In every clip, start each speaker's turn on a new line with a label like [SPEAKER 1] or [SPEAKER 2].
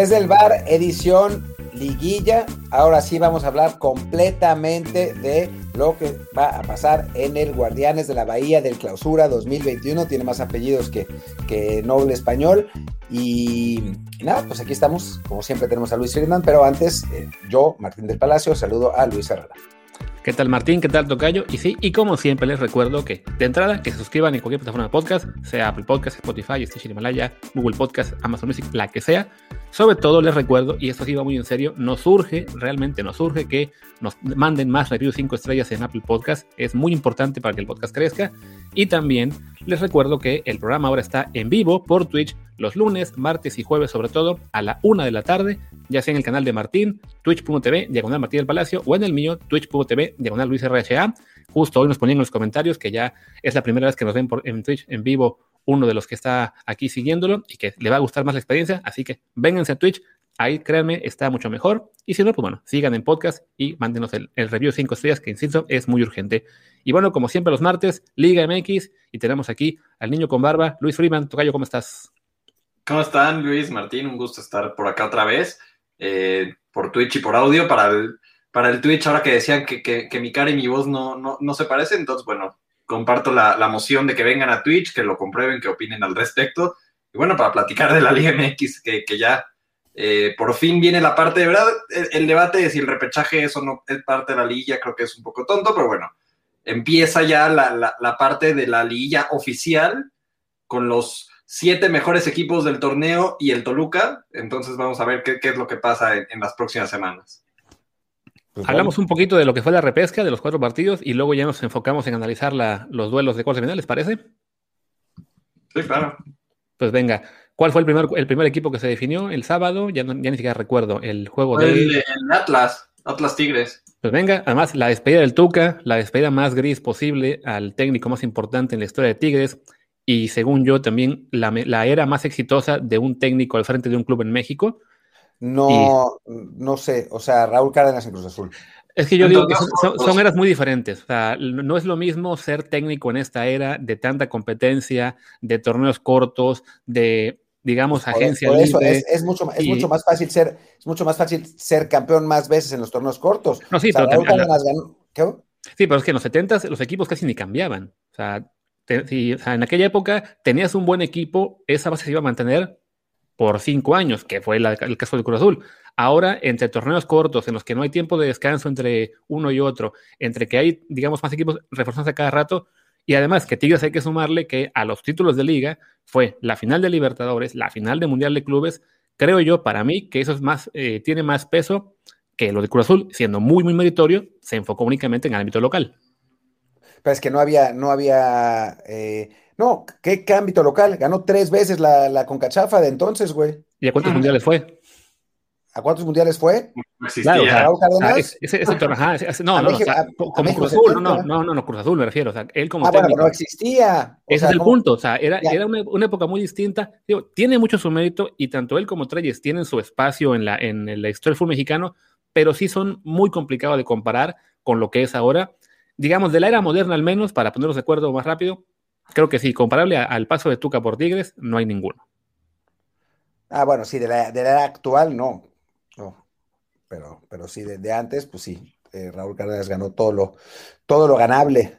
[SPEAKER 1] Desde el bar, edición liguilla. Ahora sí vamos a hablar completamente de lo que va a pasar en el Guardianes de la Bahía del Clausura 2021. Tiene más apellidos que, que Noble Español. Y, nada, pues aquí estamos. Como siempre tenemos a Luis Friedman, pero antes eh, yo, Martín del Palacio, saludo a Luis Herrera.
[SPEAKER 2] ¿Qué tal Martín? ¿Qué tal Tocayo? Y sí, y como siempre les recuerdo que de entrada que se suscriban en cualquier plataforma de podcast, sea Apple Podcast, Spotify, Stitcher Himalaya, Google Podcast, Amazon Music, la que sea. Sobre todo les recuerdo, y esto sí va muy en serio, nos surge, realmente nos surge que nos manden más reviews 5 estrellas en Apple Podcast. Es muy importante para que el podcast crezca. Y también les recuerdo que el programa ahora está en vivo por Twitch los lunes, martes y jueves sobre todo a la una de la tarde, ya sea en el canal de Martín, twitch.tv, diagonal Martín del Palacio, o en el mío, twitch.tv, diagonal Luis RHA. Justo hoy nos ponían en los comentarios que ya es la primera vez que nos ven por, en Twitch en vivo uno de los que está aquí siguiéndolo y que le va a gustar más la experiencia, así que vénganse a Twitch, ahí créanme, está mucho mejor. Y si no, pues bueno, sigan en podcast y mándenos el, el review de 5 estrellas, que insisto, es muy urgente. Y bueno, como siempre los martes, Liga MX, y tenemos aquí al niño con barba, Luis Freeman. Tocayo, ¿cómo estás?
[SPEAKER 3] ¿Cómo están, Luis, Martín? Un gusto estar por acá otra vez, eh, por Twitch y por audio. Para el, para el Twitch, ahora que decían que, que, que mi cara y mi voz no, no, no se parecen, entonces, bueno, comparto la, la, moción de que vengan a Twitch, que lo comprueben, que opinen al respecto. Y bueno, para platicar de la Liga MX, que, que ya eh, por fin viene la parte de verdad. El, el, debate de si el repechaje eso no es parte de la liga, creo que es un poco tonto, pero bueno, empieza ya la, la, la parte de la liga oficial con los siete mejores equipos del torneo y el Toluca. Entonces vamos a ver qué, qué es lo que pasa en, en las próximas semanas.
[SPEAKER 2] Pues Hablamos un poquito de lo que fue la repesca de los cuatro partidos y luego ya nos enfocamos en analizar la, los duelos de cuartos de final, ¿les parece?
[SPEAKER 3] Sí, claro.
[SPEAKER 2] Pues venga, ¿cuál fue el primer, el primer equipo que se definió el sábado? Ya, no, ya ni siquiera recuerdo el juego
[SPEAKER 3] de... El, el Atlas, Atlas Tigres.
[SPEAKER 2] Pues venga, además la despedida del Tuca, la despedida más gris posible al técnico más importante en la historia de Tigres y según yo también la, la, era más exitosa de un técnico al frente de un club en México.
[SPEAKER 1] No, y... no sé, o sea, Raúl Cárdenas en Cruz Azul.
[SPEAKER 2] Es que yo digo que son, son, son, eras muy diferentes. O sea, no es lo mismo ser técnico en esta era de tanta competencia, de torneos cortos, de digamos agencia
[SPEAKER 1] por eso libre. Es, es, mucho, es y, mucho más fácil ser es mucho más fácil ser campeón más veces en los torneos cortos.
[SPEAKER 2] No, sí,
[SPEAKER 1] o sea,
[SPEAKER 2] pero
[SPEAKER 1] Raúl Cárdenas ganó, ¿qué?
[SPEAKER 2] Sí, pero es que en los 70 los equipos casi ni cambiaban. O sea, en aquella época tenías un buen equipo, esa base se iba a mantener por cinco años, que fue el caso del Cruz Azul. Ahora, entre torneos cortos, en los que no hay tiempo de descanso entre uno y otro, entre que hay, digamos, más equipos reforzándose cada rato, y además que Tigres hay que sumarle que a los títulos de liga fue la final de Libertadores, la final de Mundial de Clubes, creo yo, para mí, que eso es más, eh, tiene más peso que lo de Cruz Azul, siendo muy, muy meritorio, se enfocó únicamente en el ámbito local.
[SPEAKER 1] Pero es que no había, no había, eh, no, ¿qué, ¿qué, ámbito local? Ganó tres veces la, la Concachafa de entonces, güey.
[SPEAKER 2] ¿Y a cuántos ah. mundiales fue?
[SPEAKER 1] ¿A cuántos mundiales fue?
[SPEAKER 2] No existía. Claro, o sea, ese, ese, ese, ajá, ese, no, no, México, o sea, como Cruz Azul, no, no, no, no, Cruz Azul me refiero, o sea, él como
[SPEAKER 1] ah, técnico, bueno, no existía.
[SPEAKER 2] O ese sea, es el punto, o sea, era, era una, una, época muy distinta, digo, tiene mucho su mérito y tanto él como Treyes tienen su espacio en la, en la historia del fútbol mexicano, pero sí son muy complicados de comparar con lo que es ahora, digamos, de la era moderna al menos, para ponernos de acuerdo más rápido, creo que sí, comparable al paso de Tuca por Tigres, no hay ninguno.
[SPEAKER 1] Ah, bueno, sí, de la, de la era actual, no. no pero, pero sí, de antes, pues sí, eh, Raúl Cárdenas ganó todo lo, ganable.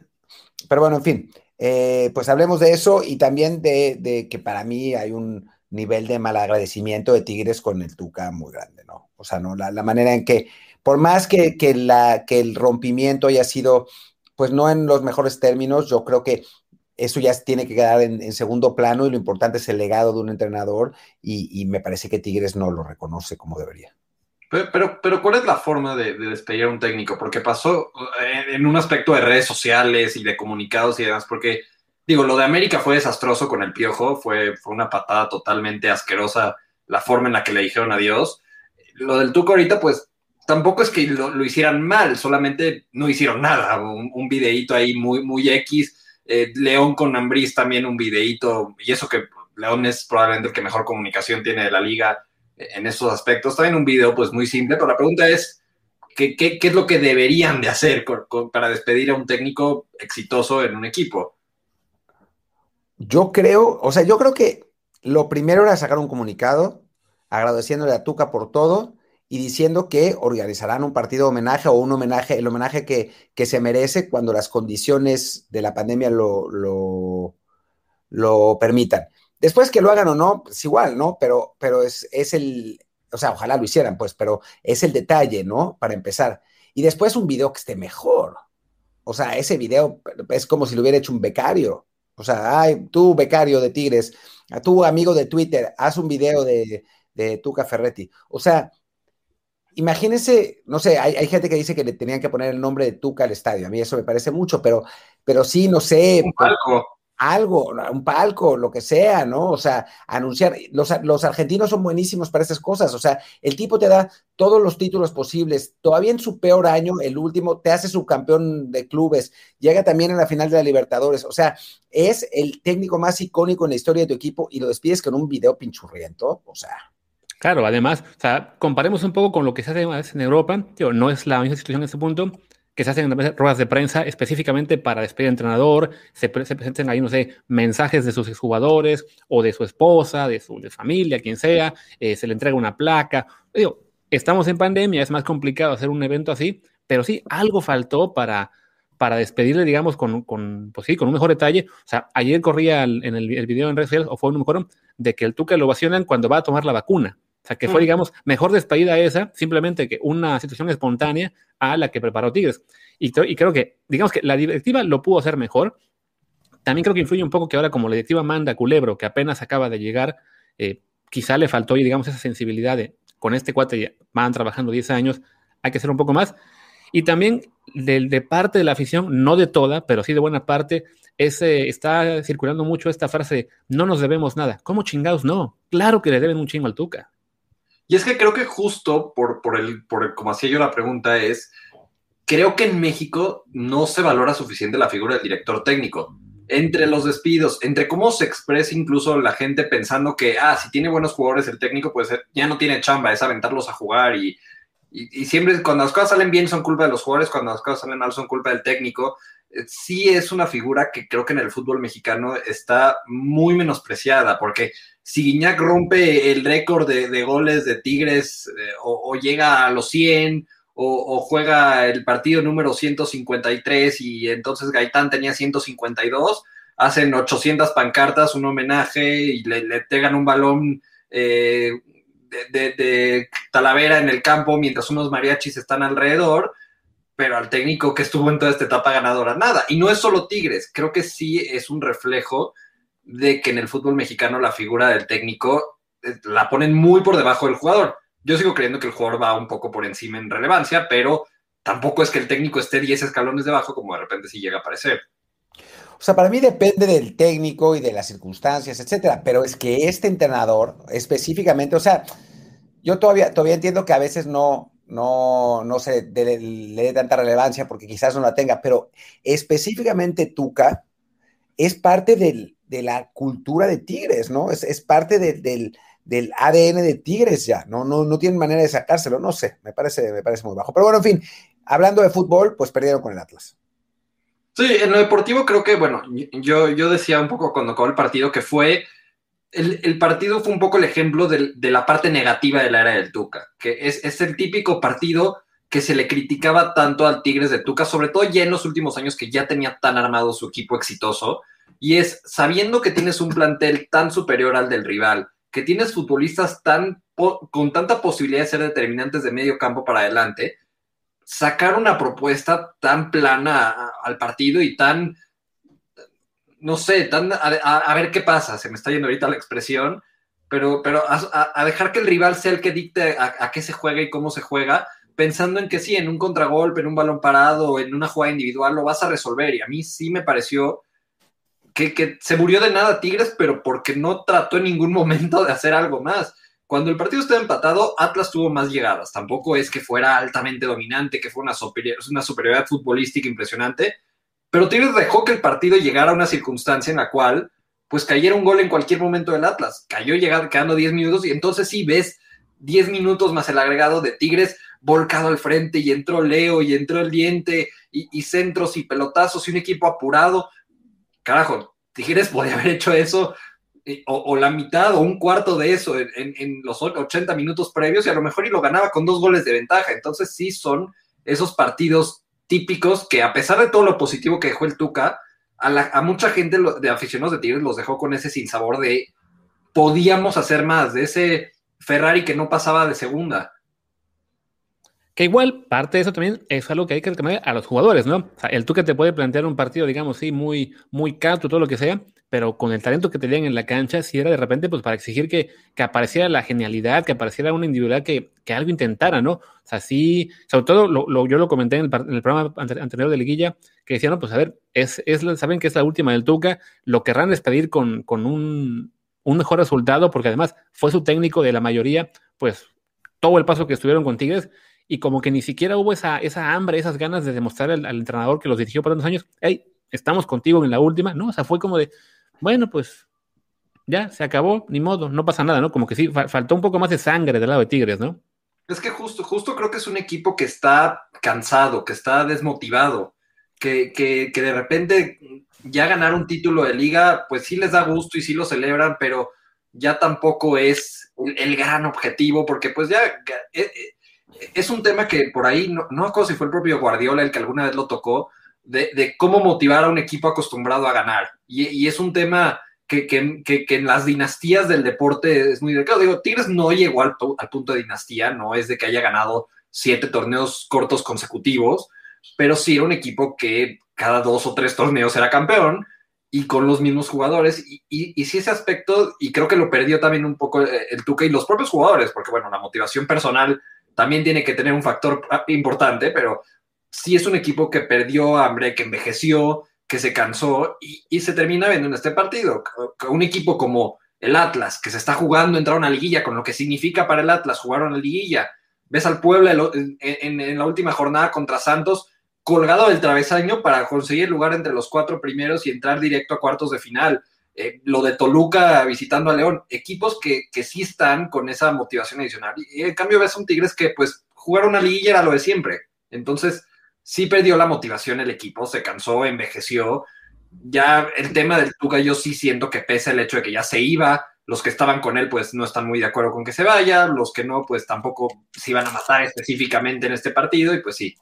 [SPEAKER 1] Pero bueno, en fin, eh, pues hablemos de eso y también de, de, que para mí hay un nivel de malagradecimiento de Tigres con el Tuca muy grande, ¿no? O sea, ¿no? La, la manera en que, por más que, que, la, que el rompimiento haya sido, pues no en los mejores términos, yo creo que eso ya tiene que quedar en, segundo plano y lo importante es el legado de un entrenador y, me parece que Tigres no lo reconoce como debería.
[SPEAKER 3] Pero, pero, ¿cuál es la forma de, de, despedir a un técnico? Porque pasó en, en, un aspecto de redes sociales y de comunicados y demás, porque, digo, lo de América fue desastroso con el piojo, fue, fue una patada totalmente asquerosa la forma en la que le dijeron adiós. Lo del Tuco ahorita, pues, tampoco es que lo, hicieran mal, solamente no hicieron nada. Un, un videíto ahí muy, muy X. Eh, León con Ambriz también un videíto, y eso que León es probablemente el que mejor comunicación tiene de la liga en esos aspectos. También un video pues muy simple, pero la pregunta es, ¿qué, qué, qué es lo que deberían de hacer para despedir a un técnico exitoso en un equipo?
[SPEAKER 1] Yo creo, o sea, yo creo que lo primero era sacar un comunicado, agradeciéndole a Tuca por todo y diciendo que organizarán un partido de homenaje o un homenaje, el homenaje que, que se merece cuando las condiciones de la pandemia lo, lo, lo permitan. Después que lo hagan o no, pues igual, ¿no? Pero, pero es, es el, o sea, ojalá lo hicieran, pues, pero es el detalle, ¿no? Para empezar. Y después un video que esté mejor. O sea, ese video es como si lo hubiera hecho un becario. O sea, ay, tú, becario de Tigres, a tu amigo de Twitter, haz un video de, de Tuca Ferretti. O sea, imagínense, no sé, hay, hay, gente que dice que le tenían que poner el nombre de Tuca al estadio. A mí eso me parece mucho, pero, pero sí, no sé.
[SPEAKER 3] Un palco
[SPEAKER 1] algo, un palco, lo que sea, ¿no? O sea, anunciar, los, los, argentinos son buenísimos para esas cosas, o sea, el tipo te da todos los títulos posibles, todavía en su peor año, el último, te hace subcampeón de clubes, llega también en la final de la Libertadores, o sea, es el técnico más icónico en la historia de tu equipo y lo despides con un video pinchurriento, o sea.
[SPEAKER 2] Claro, además, o sea, comparemos un poco con lo que se hace en Europa, tío, no es la misma situación en ese punto, que se hacen ruedas de prensa específicamente para despedir al entrenador, se, se, presenten ahí, no sé, mensajes de sus jugadores o de su esposa, de su familia, quien sea, eh, se le entrega una placa. Digo, estamos en pandemia, es más complicado hacer un evento así, pero sí, algo faltó para, para despedirle, digamos, con, con, pues sí, con un mejor detalle. O sea, ayer corría en el, video en redes sociales, o fue un mejor, de que el Tuca lo ovacionan cuando va a tomar la vacuna. O sea, que fue, digamos, mejor despedida esa, simplemente que una situación espontánea a la que preparó Tigres. Y, y, creo que, digamos que la directiva lo pudo hacer mejor. También creo que influye un poco que ahora como la directiva manda a Culebro, que apenas acaba de llegar, eh, quizá le faltó, digamos, esa sensibilidad de, con este cuate van trabajando 10 años, hay que hacer un poco más. Y también de, de parte de la afición, no de toda, pero sí de buena parte, ese, está circulando mucho esta frase, no nos debemos nada. ¿Cómo chingados no? Claro que le deben un chingo al Tuca.
[SPEAKER 3] Y es que creo que justo por, por, el, por el, como hacía yo la pregunta, es, creo que en México no se valora suficiente la figura del director técnico. Entre los despidos, entre cómo se expresa incluso la gente pensando que, ah, si tiene buenos jugadores el técnico, pues ya no tiene chamba, es aventarlos a jugar y, y, y siempre cuando las cosas salen bien son culpa de los jugadores, cuando las cosas salen mal son culpa del técnico sí es una figura que creo que en el fútbol mexicano está muy menospreciada, porque si Guiñac rompe el récord de, de, goles de Tigres eh, o, llega a los 100 o, o, juega el partido número 153 y entonces Gaitán tenía 152, hacen 800 pancartas, un homenaje y le, le pegan un balón eh, de, de, de Talavera en el campo mientras unos mariachis están alrededor pero al técnico que estuvo en toda esta etapa ganadora, nada. Y no es solo Tigres, creo que sí es un reflejo de que en el fútbol mexicano la figura del técnico eh, la ponen muy por debajo del jugador. Yo sigo creyendo que el jugador va un poco por encima en relevancia, pero tampoco es que el técnico esté 10 escalones debajo como de repente sí llega a aparecer.
[SPEAKER 1] O sea, para mí depende del técnico y de las circunstancias, etcétera, pero es que este entrenador específicamente, o sea, yo todavía, todavía entiendo que a veces no, no, no se le, le dé tanta relevancia porque quizás no la tenga, pero específicamente Tuca es parte del, de la cultura de Tigres, ¿no? Es, es parte de, del, del, ADN de Tigres ya, ¿no? No, no tienen manera de sacárselo, no sé, me parece, me parece muy bajo. Pero bueno, en fin, hablando de fútbol, pues perdieron con el Atlas.
[SPEAKER 3] Sí, en lo deportivo creo que, bueno, yo, yo decía un poco cuando acabó el partido que fue el, el, partido fue un poco el ejemplo de, de, la parte negativa de la era del Tuca, que es, es, el típico partido que se le criticaba tanto al Tigres de Tuca, sobre todo ya en los últimos años que ya tenía tan armado su equipo exitoso, y es sabiendo que tienes un plantel tan superior al del rival, que tienes futbolistas tan con tanta posibilidad de ser determinantes de medio campo para adelante, sacar una propuesta tan plana al partido y tan no sé, tan, a, ver qué pasa, se me está yendo ahorita la expresión, pero, pero a, a dejar que el rival sea el que dicte a, qué se juega y cómo se juega, pensando en que sí, en un contragolpe, en un balón parado, en una jugada individual, lo vas a resolver. Y a mí sí me pareció que, se murió de nada Tigres, pero porque no trató en ningún momento de hacer algo más. Cuando el partido estaba empatado, Atlas tuvo más llegadas. Tampoco es que fuera altamente dominante, que fue una, una superioridad futbolística impresionante, pero Tigres dejó que el partido llegara a una circunstancia en la cual, pues cayera un gol en cualquier momento del Atlas. Cayó llegando, quedando 10 minutos y entonces sí ves 10 minutos más el agregado de Tigres volcado al frente y entró Leo y entró el diente y centros y pelotazos y un equipo apurado. Carajo, Tigres podía haber hecho eso eh, o, la mitad o un cuarto de eso en, los 80 minutos previos y a lo mejor y lo ganaba con dos goles de ventaja. Entonces sí son esos partidos típicos que a pesar de todo lo positivo que dejó el Tuca, a, mucha gente de aficionados de Tigres los dejó con ese sinsabor de podíamos hacer más, de ese Ferrari que no pasaba de segunda.
[SPEAKER 2] Que igual, parte de eso también es algo que hay que reclamar a los jugadores, ¿no? O sea, el Tuca te puede plantear un partido, digamos, sí, muy, muy cato, todo lo que sea, pero con el talento que tenían en la cancha, si era de repente, pues para exigir que, que apareciera la genialidad, que apareciera una individualidad que, que, algo intentara, ¿no? O sea, sí, sobre todo lo, yo lo comenté en el, el, programa anterior de Liguilla, que decían, no, pues a ver, es, es, saben que es la última del Tuca, lo querrán despedir con, con un, un mejor resultado, porque además fue su técnico de la mayoría, pues todo el paso que estuvieron con Tigres, y como que ni siquiera hubo esa, esa hambre, esas ganas de demostrar al, entrenador que los dirigió por tantos años, hey, estamos contigo en la última, ¿no? O sea, fue como de, bueno, pues ya, se acabó, ni modo, no pasa nada, ¿no? Como que sí, faltó un poco más de sangre del lado de Tigres, ¿no?
[SPEAKER 3] Es que justo, justo creo que es un equipo que está cansado, que está desmotivado, que, que, que de repente ya ganar un título de liga, pues sí les da gusto y sí lo celebran, pero ya tampoco es el, gran objetivo, porque pues ya eh, eh, es un tema que por ahí, no, no si fue el propio Guardiola el que alguna vez lo tocó, de, cómo motivar a un equipo acostumbrado a ganar. Y, es un tema que, en las dinastías del deporte es muy delicado. Digo, Tigres no llegó al, punto de dinastía, no es de que haya ganado siete torneos cortos consecutivos, pero sí era un equipo que cada dos o tres torneos era campeón y con los mismos jugadores. Y, y, sí ese aspecto, y creo que lo perdió también un poco eh, el Tuca y los propios jugadores, porque bueno, la motivación personal también tiene que tener un factor ah, importante, pero sí es un equipo que perdió hambre, que envejeció, que se cansó y, se termina viendo en este partido. Un equipo como el Atlas, que se está jugando entrar a una liguilla, con lo que significa para el Atlas jugar una liguilla. Ves al Puebla en, la última jornada contra Santos colgado del travesaño para conseguir lugar entre los cuatro primeros y entrar directo a cuartos de final. Eh, lo de Toluca visitando a León, equipos que, que, sí están con esa motivación adicional. Y en cambio ves un Tigres que pues jugar una liguilla era lo de siempre. Entonces, sí perdió la motivación el equipo, se cansó, envejeció. Ya el tema del Tuca, yo sí siento que pesa el hecho de que ya se iba. Los que estaban con él, pues no están muy de acuerdo con que se vaya. Los que no, pues tampoco se iban a matar específicamente en este partido. Y pues sí,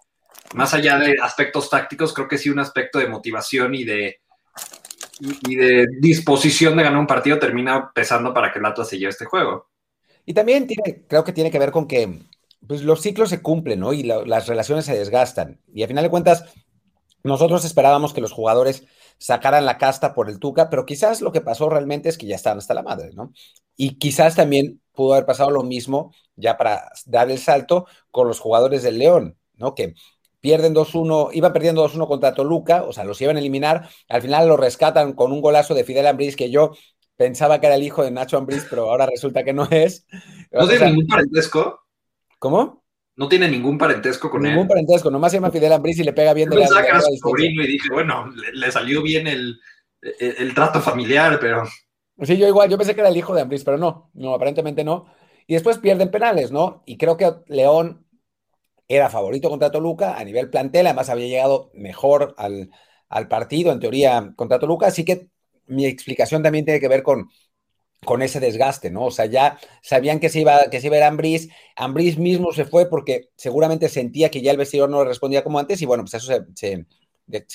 [SPEAKER 3] más allá de aspectos tácticos, creo que sí un aspecto de motivación y de, y de disposición de ganar un partido termina pesando para que el Atlas se lleve este juego.
[SPEAKER 1] Y también creo que tiene que ver con que pues los ciclos se cumplen, ¿no? Y las relaciones se desgastan. Y a final de cuentas, nosotros esperábamos que los jugadores sacaran la casta por el Tuca, pero quizás lo que pasó realmente es que ya estaban hasta la madre, ¿no? Y quizás también pudo haber pasado lo mismo, ya para dar el salto, con los jugadores del León, ¿no? Que pierden 2-1, iban perdiendo 2-1 contra Toluca, o sea, los iban a eliminar, al final lo rescatan con un golazo de Fidel Ambriz, que yo pensaba que era el hijo de Nacho Ambriz, pero ahora resulta que no es.
[SPEAKER 3] ¿No tiene ningún parentesco?
[SPEAKER 1] ¿Cómo?
[SPEAKER 3] No tiene ningún parentesco con
[SPEAKER 1] él. Ningún parentesco, nomás se llama Fidel Ambriz y le pega bien
[SPEAKER 3] de la, que era su sobrino y dije, bueno, le, salió bien el, el, trato familiar, pero...
[SPEAKER 1] Sí, yo igual, yo pensé que era el hijo de Ambriz, pero no, no, aparentemente no. Y después pierden penales, ¿no? Y creo que León era favorito contra Toluca a nivel plantel, además había llegado mejor al, al partido, en teoría, contra Toluca, así que mi explicación también tiene que ver con con ese desgaste, ¿no? O sea, ya sabían que se iba, que se iba a ir Ambris, Ambris mismo se fue porque seguramente sentía que ya el vestidor no respondía como antes y bueno, pues eso se,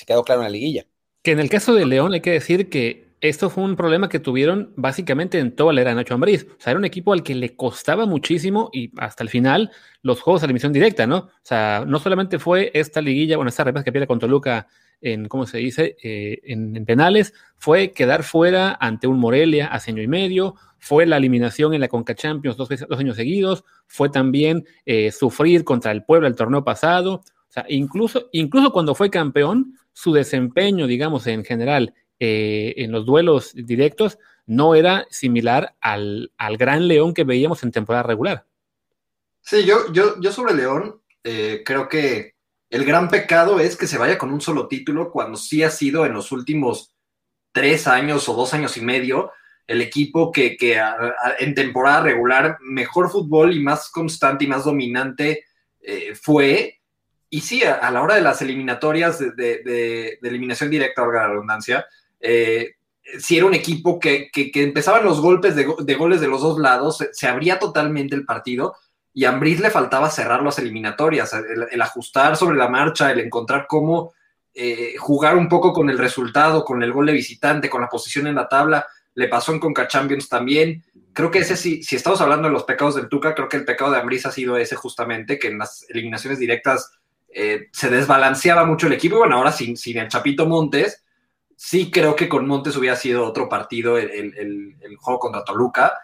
[SPEAKER 1] quedó claro en la liguilla.
[SPEAKER 2] Que en el caso de León hay que decir que esto fue un problema que tuvieron básicamente en toda la era de Nacho Ambriz. O sea, era un equipo al que le costaba muchísimo y hasta el final los juegos de emisión directa, ¿no? O sea, no solamente fue esta liguilla, bueno, esta repasa que pierde con Toluca en, ¿cómo se dice?, eh, en, penales, fue quedar fuera ante un Morelia hace año y medio, fue la eliminación en la Conca Champions dos, veces, dos años seguidos, fue también eh, sufrir contra el pueblo el torneo pasado, o sea, incluso, incluso cuando fue campeón, su desempeño, digamos, en general, eh, en los duelos directos, no era similar al, al, gran León que veíamos en temporada regular.
[SPEAKER 3] Sí, yo, yo, yo sobre León creo que el gran pecado es que se vaya con un solo título cuando sí ha sido en los últimos tres años o dos años y medio el equipo que, en temporada regular mejor fútbol y más constante y más dominante eh, fue. Y sí, a, la hora de las eliminatorias de, eliminación directa, valga la redundancia, eh, si era un equipo que, empezaban los golpes de, goles de los dos lados, se, abría totalmente el partido y a Ambris le faltaba cerrar las eliminatorias, el, ajustar sobre la marcha, el encontrar cómo eh, jugar un poco con el resultado, con el gol de visitante, con la posición en la tabla. Le pasó en Conca Champions también. Creo que ese sí, si estamos hablando de los pecados del Tuca, creo que el pecado de Ambris ha sido ese justamente, que en las eliminaciones directas eh, se desbalanceaba mucho el equipo. Y bueno, ahora sin, sin el Chapito Montes, sí creo que con Montes hubiera sido otro partido el, juego contra Toluca.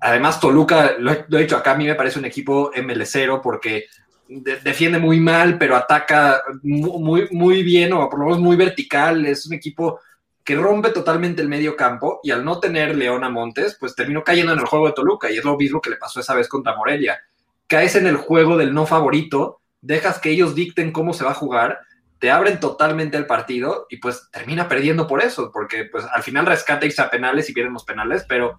[SPEAKER 3] Además, Toluca, lo he, dicho acá, a mí me parece un equipo ML0 porque defiende muy mal, pero ataca muy, muy bien o por lo menos muy vertical. Es un equipo que rompe totalmente el medio campo y al no tener León a Montes, pues terminó cayendo en el juego de Toluca y es lo mismo que le pasó esa vez contra Morelia. Caes en el juego del no favorito, dejas que ellos dicten cómo se va a jugar te abren totalmente el partido y pues termina perdiendo por eso, porque pues al final rescata irse a penales y pierden los penales, pero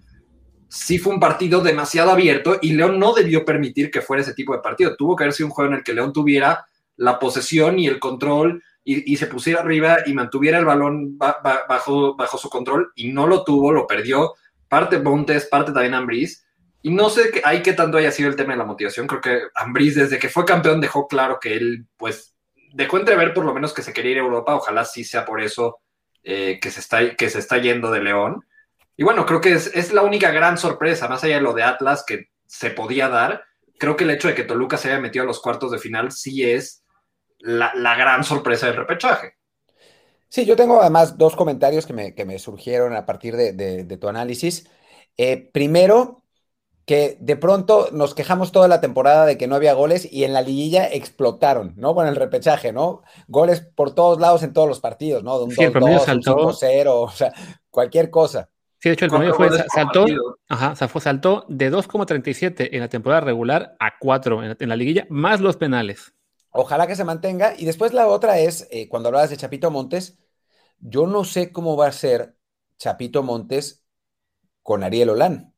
[SPEAKER 3] sí fue un partido demasiado abierto y León no debió permitir que fuera ese tipo de partido. Tuvo que haber sido un juego en el que León tuviera la posesión y el control y, se pusiera arriba y mantuviera el balón bajo, bajo su control y no lo tuvo, lo perdió. Parte Montes, parte también Ambris. Y no sé qué, hay que tanto haya sido el tema de la motivación. Creo que Ambris, desde que fue campeón, dejó claro que él, pues, dejó entrever por lo menos que se quería ir a Europa, ojalá sí sea por eso eh, que, se está, que se está yendo de León. Y bueno, creo que es, la única gran sorpresa, más allá de lo de Atlas que se podía dar, creo que el hecho de que Toluca se haya metido a los cuartos de final sí es la, gran sorpresa del repechaje.
[SPEAKER 1] Sí, yo tengo además dos comentarios que me, surgieron a partir de, tu análisis. Eh, primero, que de pronto nos quejamos toda la temporada de que no había goles y en la liguilla explotaron, ¿no? Bueno, el repechaje, ¿no? Goles por todos lados en todos los partidos, ¿no? De un 2-2, un 5-0, o sea, cualquier cosa.
[SPEAKER 2] Sí, de hecho el promedio fue, saltó, ajá, fue, saltó de 2,37 en la temporada regular a 4 en la, liguilla, más los penales.
[SPEAKER 1] Ojalá que se mantenga. Y después la otra es, eh, cuando hablabas de Chapito Montes, yo no sé cómo va a ser Chapito Montes con Ariel Olán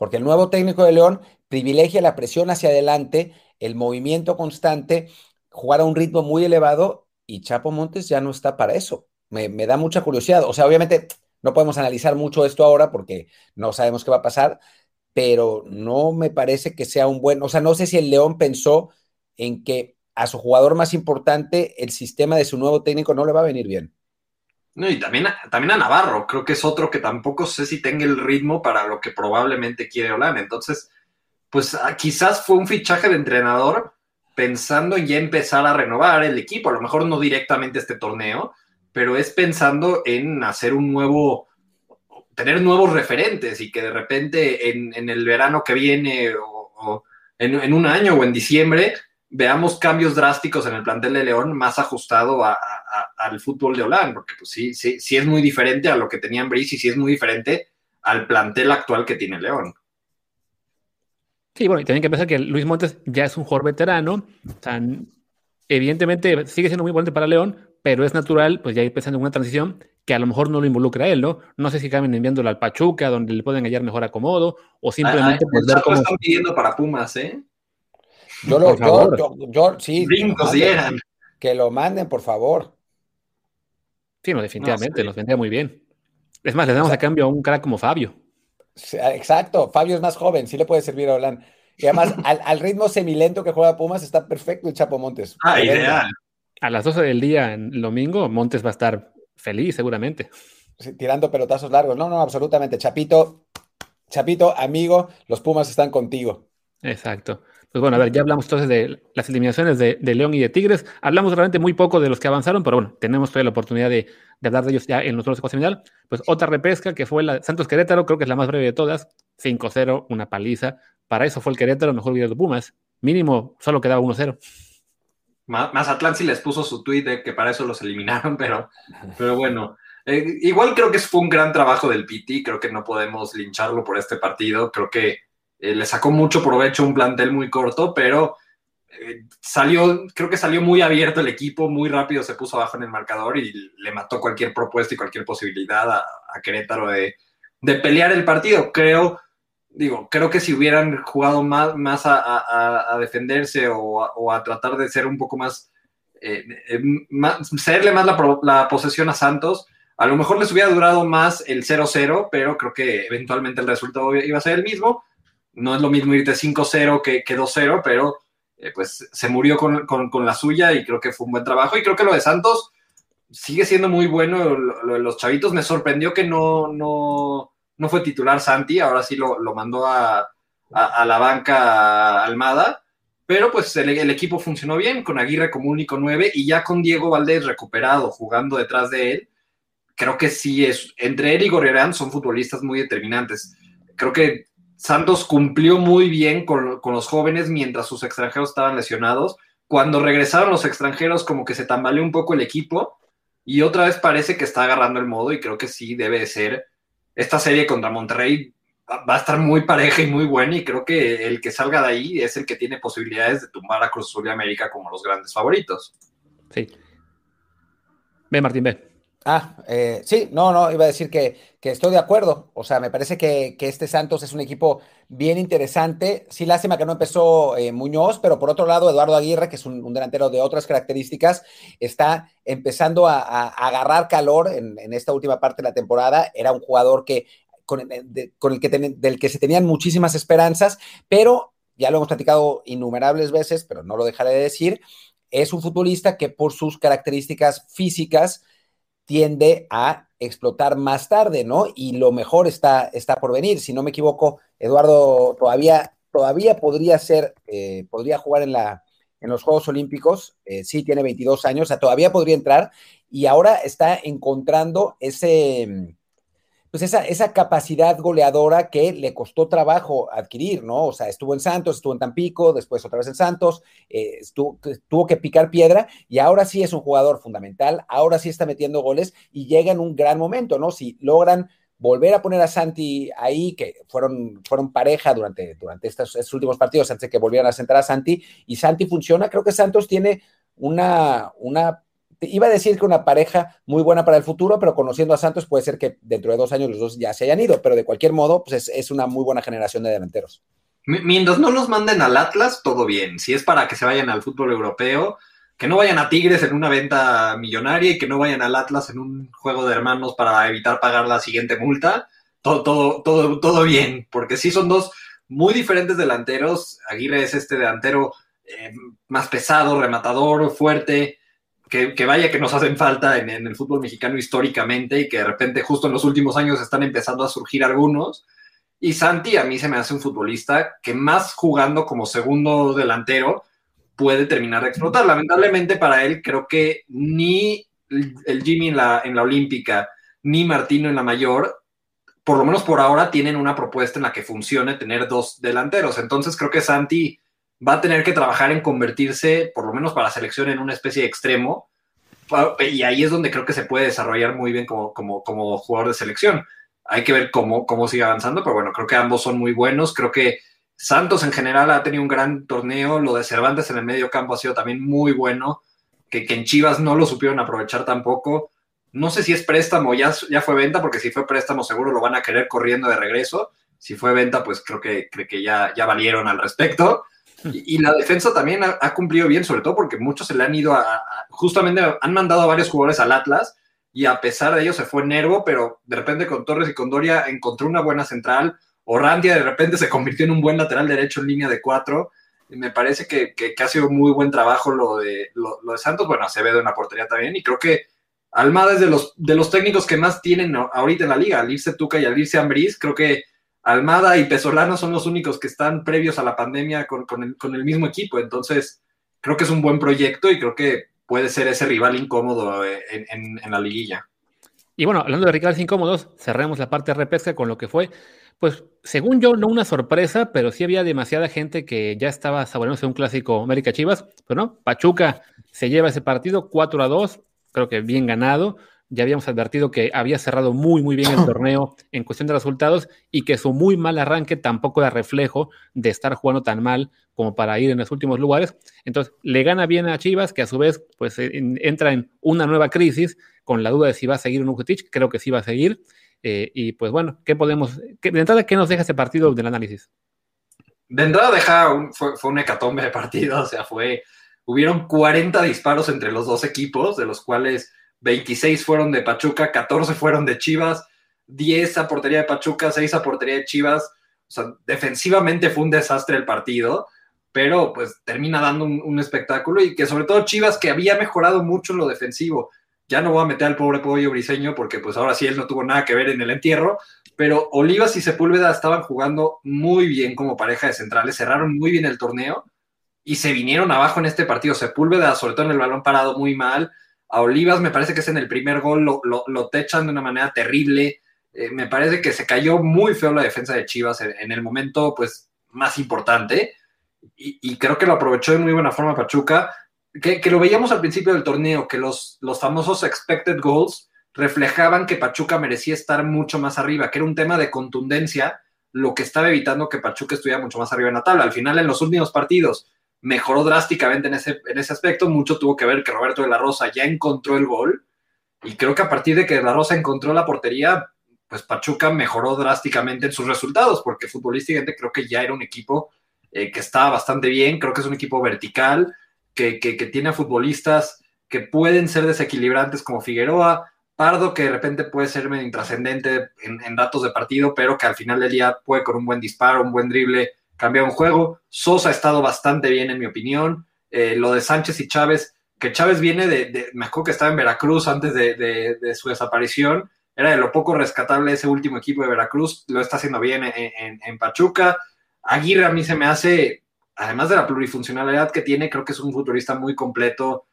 [SPEAKER 1] porque el nuevo técnico de León privilegia la presión hacia adelante, el movimiento constante, jugar a un ritmo muy elevado y Chapo Montes ya no está para eso. Me, da mucha curiosidad. O sea, obviamente no podemos analizar mucho esto ahora porque no sabemos qué va a pasar, pero no me parece que sea un buen, o sea, no sé si el León pensó en que a su jugador más importante el sistema de su nuevo técnico no le va a venir bien.
[SPEAKER 3] No, y también, también a Navarro, creo que es otro que tampoco sé si tenga el ritmo para lo que probablemente quiere Olan. Entonces, pues ah, quizás fue un fichaje de entrenador pensando en ya empezar a renovar el equipo, a lo mejor no directamente este torneo, pero es pensando en hacer un nuevo, tener nuevos referentes y que de repente en, el verano que viene o, en, un año o en diciembre veamos cambios drásticos en el plantel de León más ajustado al fútbol de Holanda, porque pues sí, sí, sí es muy diferente a lo que tenían Brice y sí es muy diferente al plantel actual que tiene León.
[SPEAKER 2] Sí, bueno, y también que pensar que Luis Montes ya es un jugador veterano, evidentemente sigue siendo muy importante para León, pero es natural, pues ya ir pensando en una transición que a lo mejor no lo involucra a él, ¿no? No sé si acaben enviándolo al Pachuca, donde le pueden hallar mejor acomodo, o simplemente
[SPEAKER 3] pues, ver cómo... están pidiendo para Pumas, ¿eh?
[SPEAKER 1] Yo lo, yo, yo, sí. que lo manden, por favor.
[SPEAKER 2] Sí, no, definitivamente, nos vendría muy bien. Es más, le damos a cambio a un crack como Fabio.
[SPEAKER 1] Exacto, Fabio es más joven, sí le puede servir a Olan. Y además, al, ritmo semilento que juega Pumas, está perfecto el Chapo Montes.
[SPEAKER 3] Ah, ideal.
[SPEAKER 2] A las 12 del día en el domingo, Montes va a estar feliz, seguramente.
[SPEAKER 1] tirando pelotazos largos. No, no, absolutamente. Chapito, Chapito, amigo, los Pumas están contigo.
[SPEAKER 2] Exacto. Pues bueno, a ver, ya hablamos entonces de las eliminaciones de, León y de Tigres. Hablamos realmente muy poco de los que avanzaron, pero bueno, tenemos todavía la oportunidad de, hablar de ellos ya en los otros de. Pues otra repesca que fue la Santos Querétaro, creo que es la más breve de todas. 5-0, una paliza. Para eso fue el Querétaro, mejor video de Pumas. Mínimo, solo quedaba 1-0.
[SPEAKER 3] Mazatlán sí les puso su tweet de que para eso los eliminaron, pero, pero bueno. Eh, igual creo que fue un gran trabajo del Piti, creo que no podemos lincharlo por este partido, creo que eh, le sacó mucho provecho un plantel muy corto, pero eh, salió, creo que salió muy abierto el equipo, muy rápido se puso abajo en el marcador y le mató cualquier propuesta y cualquier posibilidad a, Querétaro de, pelear el partido. Creo, digo, creo que si hubieran jugado más, más a, defenderse o, a, tratar de ser un poco más, eh, serle más la, la posesión a Santos, A lo mejor les hubiera durado más el 0-0, pero creo que eventualmente el resultado iba a ser el mismo. No es lo mismo irte 5-0 que, que 2-0, pero eh, pues se murió con, con, la suya y creo que fue un buen trabajo. Y creo que lo de Santos sigue siendo muy bueno. Lo, de los chavitos me sorprendió que no, no, no fue titular Santi, ahora sí lo, lo mandó a, a, la banca Almada. Pero pues el, el, equipo funcionó bien, con Aguirre como único 9 y ya con Diego Valdés recuperado, jugando detrás de él. Creo que sí es, entre él y Gorriarán son futbolistas muy determinantes. Creo que Santos cumplió muy bien con, los jóvenes mientras sus extranjeros estaban lesionados. Cuando regresaron los extranjeros, como que se tambaleó un poco el equipo y otra vez parece que está agarrando el modo y creo que sí debe ser. Esta serie contra Monterrey va a estar muy pareja y muy buena y creo que el que salga de ahí es el que tiene posibilidades de tumbar a Cruz Azul y América como los grandes favoritos.
[SPEAKER 2] Sí. Ve, Martín, ve.
[SPEAKER 1] Ah, eh, sí, no, no, iba a decir que, estoy de acuerdo. O sea, me parece que, este Santos es un equipo bien interesante. Sí, lástima que no empezó eh, Muñoz, pero por otro lado, Eduardo Aguirre, que es un, delantero de otras características, está empezando a, agarrar calor en, esta última parte de la temporada. Era un jugador que con, el que del que se tenían muchísimas esperanzas, pero ya lo hemos platicado innumerables veces, pero no lo dejaré de decir. Es un futbolista que por sus características físicas, tiende a explotar más tarde, ¿no? Y lo mejor está, está por venir. Si no me equivoco, Eduardo todavía, todavía podría ser, eh, podría jugar en, la, en los Juegos Olímpicos. Eh, sí, tiene 22 años, o sea, todavía podría entrar y ahora está encontrando ese pues esa, esa capacidad goleadora que le costó trabajo adquirir, ¿no? O sea, estuvo en Santos, estuvo en Tampico, después otra vez en Santos, eh, tuvo que picar piedra y ahora sí es un jugador fundamental, ahora sí está metiendo goles y llega en un gran momento, ¿no? Si logran volver a poner a Santi ahí, que fueron, fueron pareja durante, durante estos, últimos partidos antes de que volvieran a sentar a Santi, y Santi funciona, creo que Santos tiene una, una iba a decir que una pareja muy buena para el futuro, pero conociendo a Santos puede ser que dentro de dos años los dos ya se hayan ido, pero de cualquier modo, pues es, una muy buena generación de delanteros.
[SPEAKER 3] Mientras no los manden al Atlas, todo bien. Si es para que se vayan al fútbol europeo, que no vayan a Tigres en una venta millonaria y que no vayan al Atlas en un juego de hermanos para evitar pagar la siguiente multa, todo, todo, todo, todo bien, porque sí son dos muy diferentes delanteros. Aguirre es este delantero eh, más pesado, rematador, fuerte, que, vaya que nos hacen falta en, el fútbol mexicano históricamente y que de repente justo en los últimos años están empezando a surgir algunos. Y Santi a mí se me hace un futbolista que más jugando como segundo delantero puede terminar de explotar. Lamentablemente para él creo que ni el Jimmy en la, en la Olímpica ni Martino en la mayor, por lo menos por ahora, tienen una propuesta en la que funcione tener dos delanteros. Entonces creo que Santi va a tener que trabajar en convertirse, por lo menos para la selección, en una especie de extremo. Y ahí es donde creo que se puede desarrollar muy bien como, como, jugador de selección. Hay que ver cómo, cómo sigue avanzando, pero bueno, creo que ambos son muy buenos. Creo que Santos en general ha tenido un gran torneo. Lo de Cervantes en el medio campo ha sido también muy bueno. Que, que en Chivas no lo supieron aprovechar tampoco. No sé si es préstamo, ya, ya fue venta, porque si fue préstamo seguro lo van a querer corriendo de regreso. Si fue venta, pues creo que, creo que ya, ya valieron al respecto. Y, la defensa también ha, cumplido bien, sobre todo porque muchos se le han ido a, Justamente han mandado a varios jugadores al Atlas y a pesar de ello se fue Nervo, pero de repente con Torres y con Doria encontró una buena central. Orandia de repente se convirtió en un buen lateral derecho en línea de cuatro. Y me parece que, que, ha sido muy buen trabajo lo de, lo, de Santos. Bueno, Acevedo en la portería también. Y creo que Almada es de los, de los técnicos que más tienen ahorita en la liga. Al irse Tuca y al irse Ambriz, creo que Almada y Pesolano son los únicos que están previos a la pandemia con, el, mismo equipo. Entonces, creo que es un buen proyecto y creo que puede ser ese rival incómodo en, la liguilla.
[SPEAKER 2] Y bueno, hablando de rivales incómodos, cerremos la parte de repesca con lo que fue, pues, según yo, no una sorpresa, pero sí había demasiada gente que ya estaba saboreándose un clásico América Chivas. Pero no, Pachuca se lleva ese partido 4 a 2, creo que bien ganado ya habíamos advertido que había cerrado muy, muy bien el torneo en cuestión de resultados y que su muy mal arranque tampoco era reflejo de estar jugando tan mal como para ir en los últimos lugares. Entonces, le gana bien a Chivas, que a su vez, pues entra en una nueva crisis con la duda de si va a seguir un Ujetich, creo que sí va a seguir. Eh, y pues bueno, ¿qué podemos, de entrada, qué nos deja ese partido del análisis?
[SPEAKER 3] De entrada deja un, fue, fue un hecatombe de partido, o sea, fue, hubieron 40 disparos entre los dos equipos, de los cuales 26 fueron de Pachuca, 14 fueron de Chivas, 10 a portería de Pachuca, 6 a portería de Chivas. O sea, defensivamente fue un desastre el partido, pero pues termina dando un, espectáculo y que sobre todo Chivas que había mejorado mucho en lo defensivo. Ya no voy a meter al pobre pollo briseño porque pues ahora sí él no tuvo nada que ver en el entierro, pero Olivas y Sepúlveda estaban jugando muy bien como pareja de centrales, cerraron muy bien el torneo y se vinieron abajo en este partido. Sepúlveda, sobre todo en el balón parado, muy mal. A Olivas me parece que es en el primer gol, lo, lo, techan de una manera terrible. Eh, me parece que se cayó muy feo la defensa de Chivas en, el momento pues más importante y, creo que lo aprovechó de muy buena forma Pachuca, que, lo veíamos al principio del torneo, que los, los famosos expected goals reflejaban que Pachuca merecía estar mucho más arriba, que era un tema de contundencia, lo que estaba evitando que Pachuca estuviera mucho más arriba en la tabla. Al final, en los últimos partidos, mejoró drásticamente en ese, en ese aspecto. Mucho tuvo que ver que Roberto de la Rosa ya encontró el gol. Y creo que a partir de que de la Rosa encontró la portería, pues Pachuca mejoró drásticamente en sus resultados, porque futbolísticamente creo que ya era un equipo eh, que está bastante bien. Creo que es un equipo vertical, que, que, tiene futbolistas que pueden ser desequilibrantes como Figueroa, Pardo, que de repente puede ser medio intrascendente en, en, datos de partido, pero que al final del día puede con un buen disparo, un buen drible, cambiar un juego. Sosa ha estado bastante bien, en mi opinión. Eh, lo de Sánchez y Chávez, que Chávez viene de, me acuerdo que estaba en Veracruz antes de, su desaparición, era de lo poco rescatable ese último equipo de Veracruz, lo está haciendo bien en, Pachuca. Aguirre a mí se me hace, además de la plurifuncionalidad que tiene, creo que es un futurista muy completo.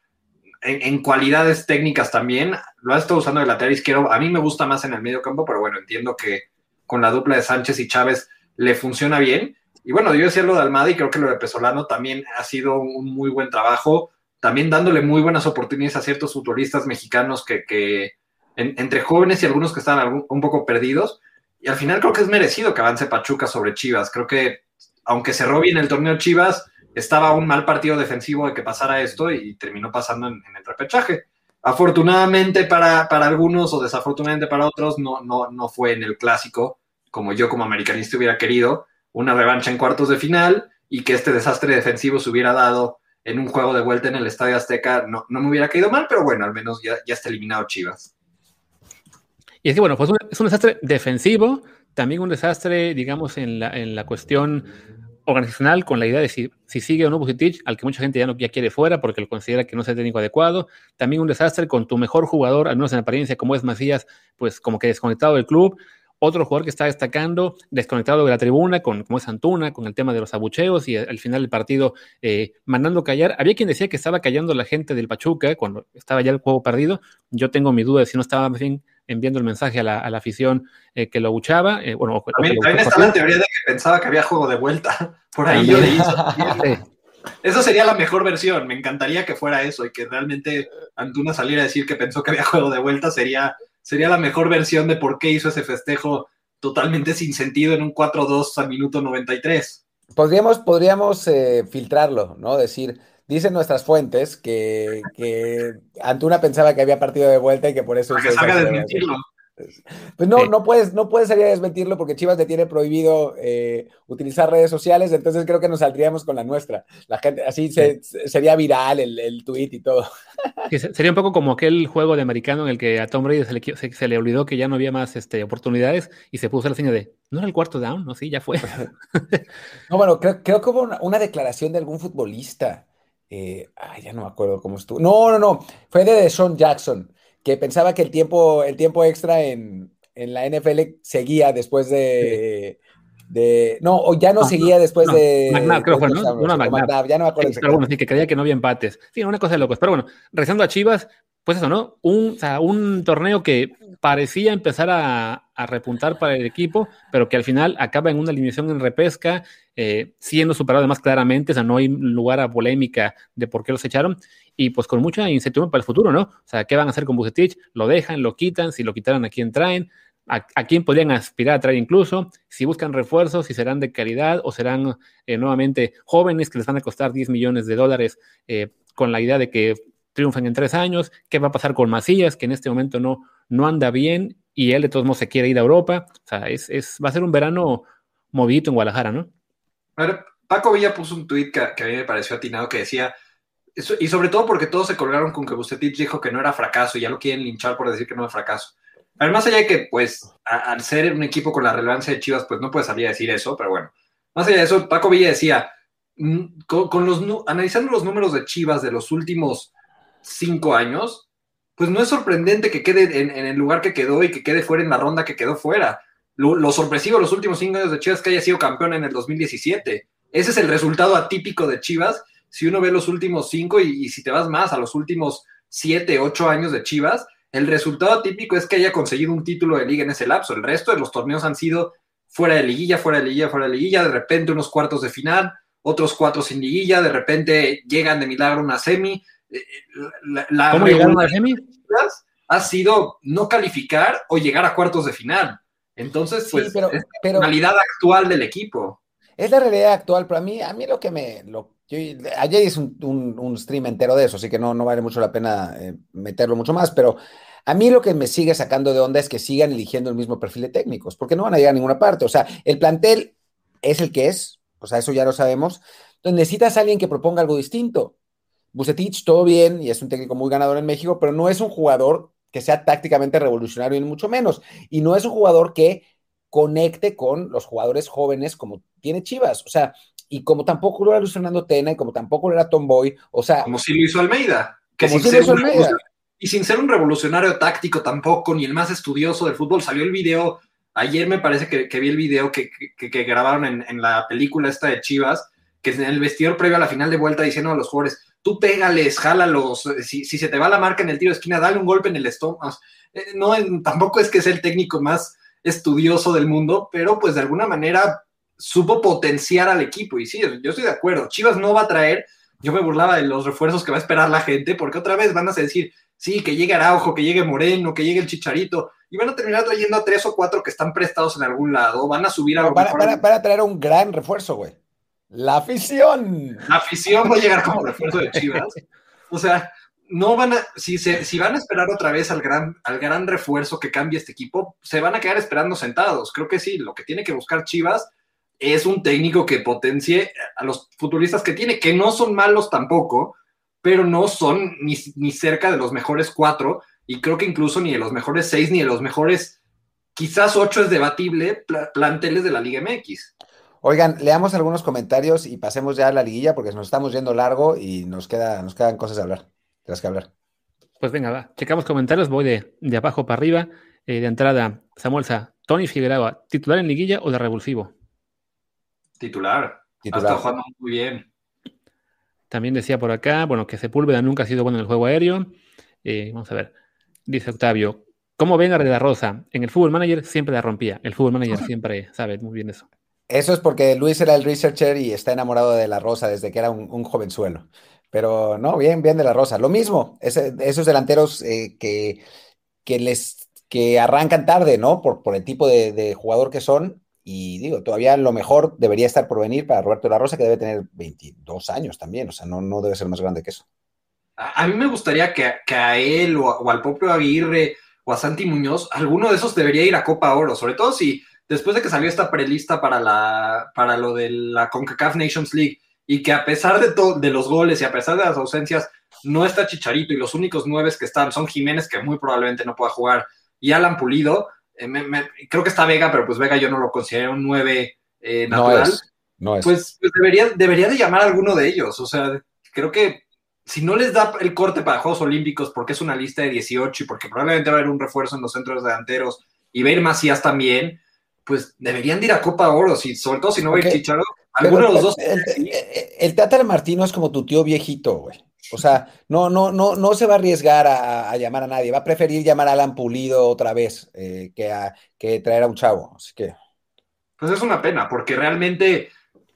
[SPEAKER 3] En, cualidades técnicas también, lo ha estado usando de lateral izquierdo. A mí me gusta más en el medio campo, pero bueno, entiendo que con la dupla de Sánchez y Chávez le funciona bien. Y bueno, yo decía lo de Almada y creo que lo de Pesolano también ha sido un muy buen trabajo, también dándole muy buenas oportunidades a ciertos futbolistas mexicanos que, entre jóvenes y algunos que estaban un poco perdidos. Y al final creo que es merecido que avance Pachuca sobre Chivas. Creo que aunque cerró bien el torneo Chivas, estaba un mal partido defensivo de que pasara esto y terminó pasando en, el repechaje. Afortunadamente para, algunos o desafortunadamente para otros no, no, no fue en el clásico, como yo como americanista hubiera querido, una revancha en cuartos de final y que este desastre defensivo se hubiera dado en un juego de vuelta en el Estadio Azteca, no, no me hubiera caído mal, pero bueno, al menos ya, ya está eliminado Chivas.
[SPEAKER 2] Y es que, bueno, pues es un desastre defensivo, también un desastre, digamos, en la, en la cuestión organizacional, con la idea de si, si sigue o no Bucetich, al que mucha gente ya no ya quiere fuera porque lo considera que no es el técnico adecuado. También un desastre con tu mejor jugador, al menos en apariencia, como es Macías, pues como que desconectado del club. Otro jugador que está destacando, desconectado de la tribuna, con, como es Antuna, con el tema de los abucheos y al final del partido eh, mandando callar. Había quien decía que estaba callando la gente del Pachuca cuando estaba ya el juego perdido. Yo tengo mi duda de si no estaba más bien enviando el mensaje a la, afición eh, que lo abuchaba. Eh, bueno,
[SPEAKER 3] también, está la teoría de que pensaba que había juego de vuelta. Por ahí yo leí eso. sería la mejor versión. Me encantaría que fuera eso y que realmente Antuna saliera a decir que pensó que había juego de vuelta. Sería sería la mejor versión de por qué hizo ese festejo totalmente sin sentido en un 4-2 al minuto 93.
[SPEAKER 1] Podríamos, podríamos eh, filtrarlo, ¿no? Decir, dicen nuestras fuentes que, que, Antuna pensaba que había partido de vuelta y que por eso...
[SPEAKER 3] Para que salga desmentirlo.
[SPEAKER 1] Pues no, no puedes, no puedes salir a desmentirlo porque Chivas te tiene prohibido eh, utilizar redes sociales, entonces creo que nos saldríamos con la nuestra. La gente, así sería viral el, el tweet y todo.
[SPEAKER 2] sería un poco como aquel juego de americano en el que a Tom Brady se le, olvidó que ya no había más este, oportunidades y se puso la seña de no era el cuarto down, no, sí, ya fue.
[SPEAKER 1] no, bueno, creo, creo que hubo una, declaración de algún futbolista. Eh, ya no me acuerdo cómo estuvo. No, no, no, fue de Sean Jackson que pensaba que el tiempo, el tiempo extra en, la NFL seguía después de, no, o ya no, seguía después de.
[SPEAKER 2] McNabb, creo que fue, ¿no? Una ya no me acuerdo. pero bueno, sí, que creía que no había empates. Sí, una cosa de locos. Pero bueno, regresando a Chivas, pues eso, ¿no? Un, un torneo que parecía empezar a, a, repuntar para el equipo, pero que al final acaba en una eliminación en repesca, eh, siendo superado además claramente, o sea, no hay lugar a polémica de por qué los echaron, y pues con mucha incertidumbre para el futuro, ¿no? O sea, ¿qué van a hacer con Bucetich? ¿Lo dejan? ¿Lo quitan? Si lo quitaran, ¿a quién traen? ¿A, quién podrían aspirar a traer incluso? Si buscan refuerzos, si serán de calidad o serán eh, nuevamente jóvenes que les van a costar 10 millones de dólares eh, con la idea de que triunfan en tres años. ¿Qué va a pasar con Macías, que en este momento no, no anda bien y él de todos modos se quiere ir a Europa? O sea, es, va a ser un verano movidito en Guadalajara, ¿no?
[SPEAKER 3] Paco Villa puso un tuit que, a mí me pareció atinado que decía y sobre todo porque todos se colgaron con que Bucetich dijo que no era fracaso y ya lo quieren linchar por decir que no es fracaso. Además, allá de que, pues, al ser un equipo con la relevancia de Chivas, pues no puede salir a decir eso, pero bueno. Más allá de eso, Paco Villa decía, mm, con, los, analizando los números de Chivas de los últimos cinco años, pues no es sorprendente que quede en, el lugar que quedó y que quede fuera en la ronda que quedó fuera. Lo, sorpresivo los últimos cinco años de Chivas es que haya sido campeón en el 2017. Ese es el resultado atípico de Chivas si uno ve los últimos cinco y, si te vas más a los últimos siete, ocho años de Chivas, el resultado típico es que haya conseguido un título de liga en ese lapso. El resto de los torneos han sido fuera de liguilla, fuera de liguilla, fuera de liguilla, de repente unos cuartos de final, otros cuatro sin liguilla, de repente llegan de milagro una semi. Eh,
[SPEAKER 2] la, ¿Cómo llegaron a la semi?
[SPEAKER 3] Ha sido no calificar o llegar a cuartos de final. Entonces, pues, es la realidad actual del equipo.
[SPEAKER 1] Es la realidad actual, pero a mí, a mí lo que me, lo ayer hice un, stream entero de eso, así que no, no vale mucho la pena eh, meterlo mucho más, pero a mí lo que me sigue sacando de onda es que sigan eligiendo el mismo perfil de técnicos, porque no van a llegar a ninguna parte. O sea, el plantel es el que es, o sea, eso ya lo sabemos. Entonces necesitas a alguien que proponga algo distinto. Bucetich, todo bien, y es un técnico muy ganador en México, pero no es un jugador que sea tácticamente revolucionario, ni mucho menos. Y no es un jugador que conecte con los jugadores jóvenes como tiene Chivas. O sea, y como tampoco lo era Luis Fernando Tena y como tampoco lo era Tomboy, o sea...
[SPEAKER 3] Como si lo hizo Almeida. Que sin ser Almeida. Y sin ser un revolucionario táctico tampoco, ni el más estudioso del fútbol, salió el video, ayer me parece que, vi el video que, grabaron en, la película esta de Chivas, que en el vestidor previo a la final de vuelta diciendo a los jugadores, tú pégales, jálalos, si, si se te va la marca en el tiro de esquina, dale un golpe en el estómago. Eh, no, tampoco es que sea el técnico más estudioso del mundo, pero pues de alguna manera supo potenciar al equipo. Y sí, yo estoy de acuerdo. Chivas no va a traer, yo me burlaba de los refuerzos que va a esperar la gente, porque otra vez van a decir, sí, que llegue Araujo, que llegue Moreno, que llegue el Chicharito, y van a terminar trayendo a tres o cuatro que están prestados en algún lado, van a subir a...
[SPEAKER 1] Lo van, a traer un gran refuerzo, güey. La afición.
[SPEAKER 3] La afición va a llegar como refuerzo de Chivas. O sea, no van a, si, se, si van a esperar otra vez al gran, al gran refuerzo que cambie este equipo, se van a quedar esperando sentados. Creo que sí, lo que tiene que buscar Chivas es un técnico que potencie a los futbolistas que tiene, que no son malos tampoco, pero no son ni, cerca de los mejores cuatro, y creo que incluso ni de los mejores seis, ni de los mejores, quizás ocho es debatible, planteles de la Liga MX.
[SPEAKER 1] Oigan, leamos algunos comentarios y pasemos ya a la liguilla porque nos estamos yendo largo y nos, queda, nos quedan cosas de hablar, de las que hablar.
[SPEAKER 2] Pues venga, va. Checamos comentarios, voy de, abajo para arriba. Eh, de entrada, Samuel Sa, Tony Figueroa, ¿titular en liguilla o de revulsivo?
[SPEAKER 3] Titular. Está jugando muy bien.
[SPEAKER 2] También decía por acá, bueno, que Sepúlveda nunca ha sido bueno en el juego aéreo. Eh, vamos a ver. Dice Octavio, ¿cómo ven a de la Rosa? En el Fútbol Manager siempre la rompía. El Fútbol Manager siempre sabe muy bien eso.
[SPEAKER 1] Eso es porque Luis era el researcher y está enamorado de la Rosa desde que era un, jovenzuelo. Pero no, bien, bien de la Rosa. Lo mismo, esos delanteros eh, que, que, les que arrancan tarde, ¿no? Por, por el tipo de jugador que son, y digo, todavía lo mejor debería estar por venir para Roberto La Rosa, que debe tener 22 años también, o sea, no, no debe ser más grande que eso.
[SPEAKER 3] A, mí me gustaría que, a él o, al propio Aguirre o a Santi Muñoz, alguno de esos debería ir a Copa Oro, sobre todo si después de que salió esta prelista para, la, para lo de la CONCACAF Nations League y que a pesar de, de los goles y a pesar de las ausencias, no está Chicharito y los únicos nueve que están son Jiménez, que muy probablemente no pueda jugar, y Alan Pulido, eh, creo que está Vega, pero pues Vega yo no lo considero un 9 eh, natural. No es, Pues, pues, debería, debería de llamar a alguno de ellos. O sea, creo que si no les da el corte para Juegos Olímpicos, porque es una lista de 18 y porque probablemente va a haber un refuerzo en los centros delanteros y va a ir Macías también, pues deberían de ir a Copa Oro, si, sobre todo si no va a ir Chicharo. Alguno de los dos.
[SPEAKER 1] El, el, el Martino es como tu tío viejito, güey. O sea, no, no, no, no se va a arriesgar a, llamar a nadie. Va a preferir llamar a Alan Pulido otra vez eh, que, a, que traer a un chavo. Así que.
[SPEAKER 3] Pues es una pena, porque realmente,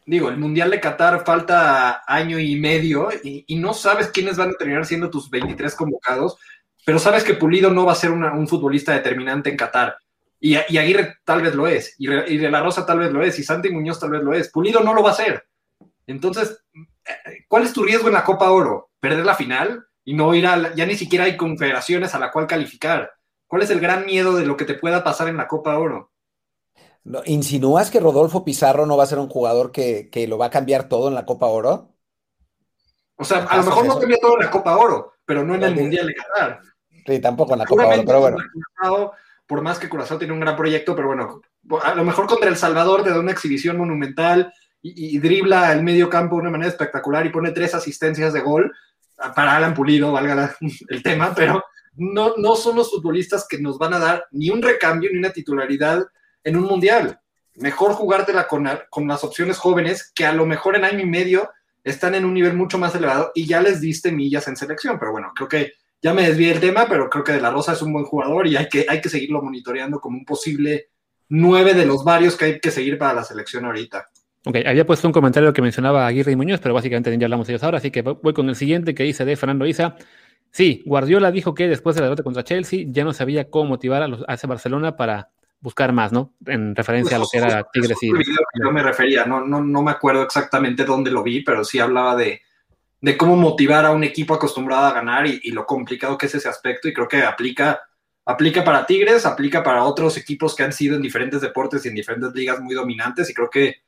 [SPEAKER 3] digo, el Mundial de Qatar falta año y medio y, no sabes quiénes van a terminar siendo tus 23 convocados, pero sabes que Pulido no va a ser un futbolista determinante en Qatar. Y, Aguirre tal vez lo es, y, y, De La Rosa tal vez lo es, y Santi Muñoz tal vez lo es. Pulido no lo va a hacer. Entonces, ¿cuál es tu riesgo en la Copa Oro? ¿Perder la final? Y no ir a, ya ni siquiera hay confederaciones a la cual calificar. ¿Cuál es el gran miedo de lo que te pueda pasar en la Copa Oro?
[SPEAKER 1] ¿Insinúas que Rodolfo Pizarro no va a ser un jugador que, lo va a cambiar todo en la Copa Oro?
[SPEAKER 3] O sea, a lo mejor no cambia todo en la Copa Oro, pero no en el Mundial de Qatar.
[SPEAKER 1] Sí, tampoco en la Copa Oro, pero bueno.
[SPEAKER 3] Por más que Curazao tiene un gran proyecto, pero bueno, a lo mejor contra El Salvador te da una exhibición monumental y, dribla el medio campo de una manera espectacular y pone tres asistencias de gol para Alan Pulido, valga el tema, pero no, no son los futbolistas que nos van a dar ni un recambio ni una titularidad en un mundial. Mejor jugártela con, con las opciones jóvenes que a lo mejor en año y medio están en un nivel mucho más elevado y ya les diste millas en selección. Pero bueno, creo que ya me desvié el tema, pero creo que De La Rosa es un buen jugador y hay que, hay que seguirlo monitoreando como un posible nueve de los varios que hay que seguir para la selección ahorita.
[SPEAKER 2] Ok, había puesto un comentario que mencionaba Aguirre y Muñoz, pero básicamente ya hablamos de ellos ahora, así que voy con el siguiente que dice de Fernando Isa. Sí, Guardiola dijo que después de la derrota contra Chelsea ya no sabía cómo motivar a, los, a ese Barcelona para buscar más, ¿no? En referencia a lo que era Tigres y...
[SPEAKER 3] yo me refería, no, no, no me acuerdo exactamente dónde lo vi, pero sí hablaba de, de cómo motivar a un equipo acostumbrado a ganar y, lo complicado que es ese aspecto y creo que aplica, aplica para Tigres, aplica para otros equipos que han sido en diferentes deportes y en diferentes ligas muy dominantes y creo que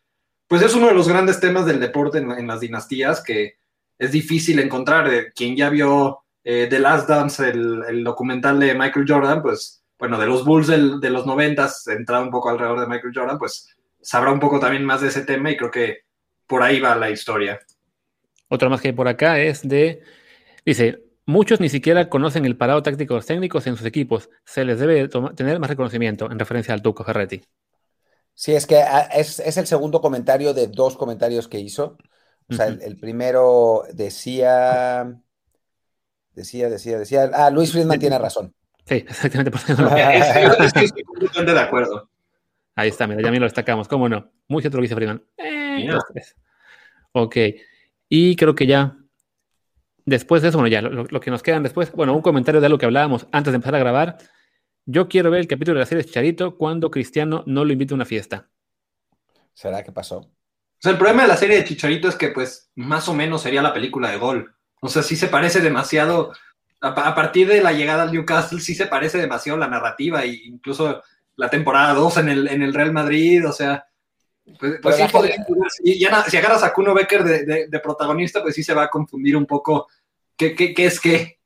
[SPEAKER 3] pues es uno de los grandes temas del deporte en, las dinastías que es difícil encontrar. Eh, quien ya vio eh, The Last Dance, el, documental de Michael Jordan, pues bueno, de los Bulls de los noventas, entrado un poco alrededor de Michael Jordan, pues sabrá un poco también más de ese tema y creo que por ahí va la historia.
[SPEAKER 2] Otro más que hay por acá es de, dice, muchos ni siquiera conocen el parado táctico de los técnicos en sus equipos. Se les debe tener más reconocimiento en referencia al Tuco Ferretti.
[SPEAKER 1] Sí, es que ah, es, el segundo comentario de dos comentarios que hizo. O sea, el, primero decía, decía, decía, decía, ah, Luis Friedman tiene razón.
[SPEAKER 2] Sí, exactamente. Por
[SPEAKER 3] es, que estoy completamente de acuerdo.
[SPEAKER 2] Ahí está, mira, ya me lo destacamos, ¿cómo no? Muy cierto lo dice Friedman. Eh, ok, y creo que ya, después de eso, bueno, ya lo, lo, que nos quedan después, bueno, un comentario de algo que hablábamos antes de empezar a grabar, yo quiero ver el capítulo de la serie Chicharito cuando Cristiano no lo invita a una fiesta.
[SPEAKER 1] ¿Será que pasó? O
[SPEAKER 3] sea, el problema de la serie de Chicharito es que, pues, más o menos sería la película de gol. O sea, sí se parece demasiado. A, partir de la llegada al Newcastle, sí se parece demasiado la narrativa, e incluso la temporada 2 en el, en el Real Madrid. O sea, pues, pues sí, podría, si agarras a Kuno Becker de, protagonista, pues sí se va a confundir un poco qué, qué, qué es qué.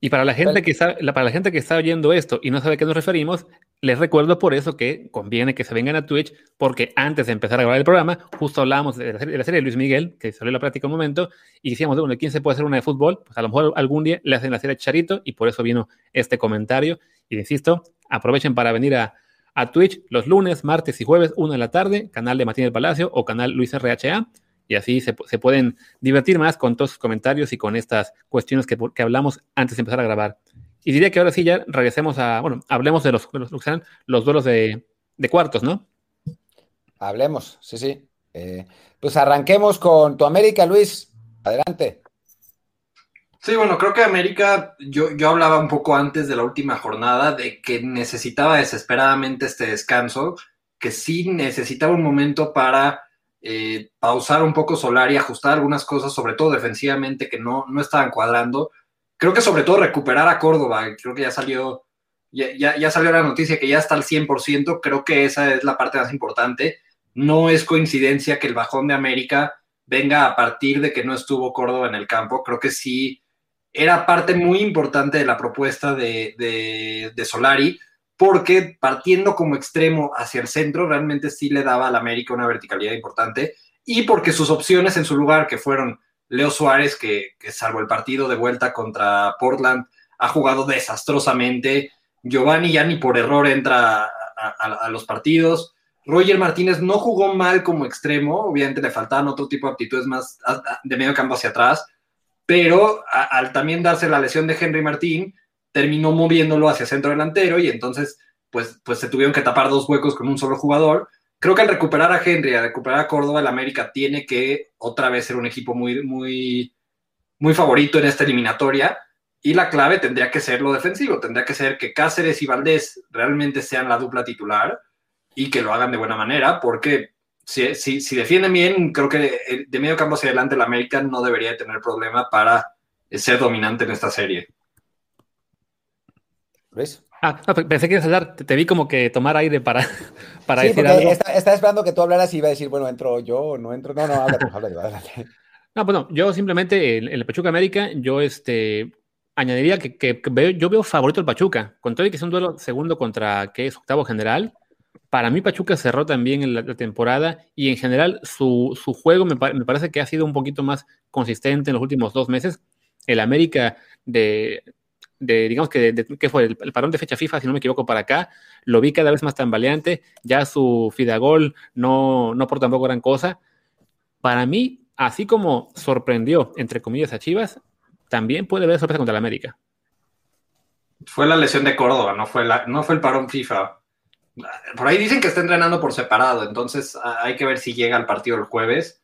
[SPEAKER 2] Y para la gente que está, para la gente que está oyendo esto y no sabe a qué nos referimos, les recuerdo por eso que conviene que se vengan a Twitch, porque antes de empezar a grabar el programa, justo hablábamos de la serie de, Luis Miguel, que salió la práctica un momento, y decíamos, bueno, ¿quién se puede hacer una de fútbol? Pues a lo mejor algún día le hacen la serie Charito, y por eso vino este comentario. Y insisto, aprovechen para venir a, a Twitch los lunes, martes y jueves, una de la tarde, canal de Martín del Palacio o canal Luis RHA y así se, pueden divertir más con todos sus comentarios y con estas cuestiones que, hablamos antes de empezar a grabar. Y diría que ahora sí ya regresemos a, bueno, hablemos de los, los, los duelos de, cuartos, ¿no?
[SPEAKER 1] Hablemos, sí, sí. Eh, pues arranquemos con tu América, Luis. Adelante.
[SPEAKER 3] Sí, bueno, creo que América, yo, yo hablaba un poco antes de la última jornada de que necesitaba desesperadamente este descanso, que sí necesitaba un momento para eh, pausar un poco Solar y ajustar algunas cosas, sobre todo defensivamente, que no, no estaban cuadrando. Creo que sobre todo recuperar a Córdoba, creo que ya salió, ya, ya, salió la noticia que ya está al 100%, creo que esa es la parte más importante. No es coincidencia que el bajón de América venga a partir de que no estuvo Córdoba en el campo, creo que sí era parte muy importante de la propuesta de, de, Solari, porque partiendo como extremo hacia el centro, realmente sí le daba al América una verticalidad importante, y porque sus opciones en su lugar, que fueron Leo Suárez, que, salvo el partido de vuelta contra Portland, ha jugado desastrosamente, Giovanni ya ni por error entra a, los partidos, Roger Martínez no jugó mal como extremo, obviamente le faltaban otro tipo de aptitudes más de medio campo hacia atrás, pero al también darse la lesión de Henry Martín, terminó moviéndolo hacia centro delantero y entonces pues, pues se tuvieron que tapar dos huecos con un solo jugador. Creo que al recuperar a Henry, al recuperar a Córdoba, el América tiene que otra vez ser un equipo muy, muy, muy favorito en esta eliminatoria y la clave tendría que ser lo defensivo, tendría que ser que Cáceres y Valdés realmente sean la dupla titular y que lo hagan de buena manera, porque si, si, si defienden bien, creo que de medio campo hacia adelante el América no debería tener problema para ser dominante en esta serie.
[SPEAKER 2] Ah, pensé que ibas a hablar, te, vi como que tomar aire para, para
[SPEAKER 1] decir algo. Estaba esperando que tú hablaras y iba a decir, bueno, entro yo o no entro. No, no, háblate, háblate, háblate.
[SPEAKER 2] No, bueno, yo simplemente en, el Pachuca América, yo este, añadiría que, veo, yo veo favorito el Pachuca, con todo y que es un duelo segundo contra, que es octavo general. Para mí Pachuca cerró también en la, temporada y en general su, juego me, parece que ha sido un poquito más consistente en los últimos dos meses. El América de, digamos que, fue el, parón de fecha FIFA, si no me equivoco, para acá, lo vi cada vez más tambaleante, ya su Fidagol no, no por tampoco gran cosa. Para mí, así como sorprendió, entre comillas, a Chivas, también puede haber sorpresa contra el América.
[SPEAKER 3] Fue la lesión de Córdoba, no fue, la, no fue el parón FIFA. Por ahí dicen que está entrenando por separado, entonces hay que ver si llega al partido el jueves.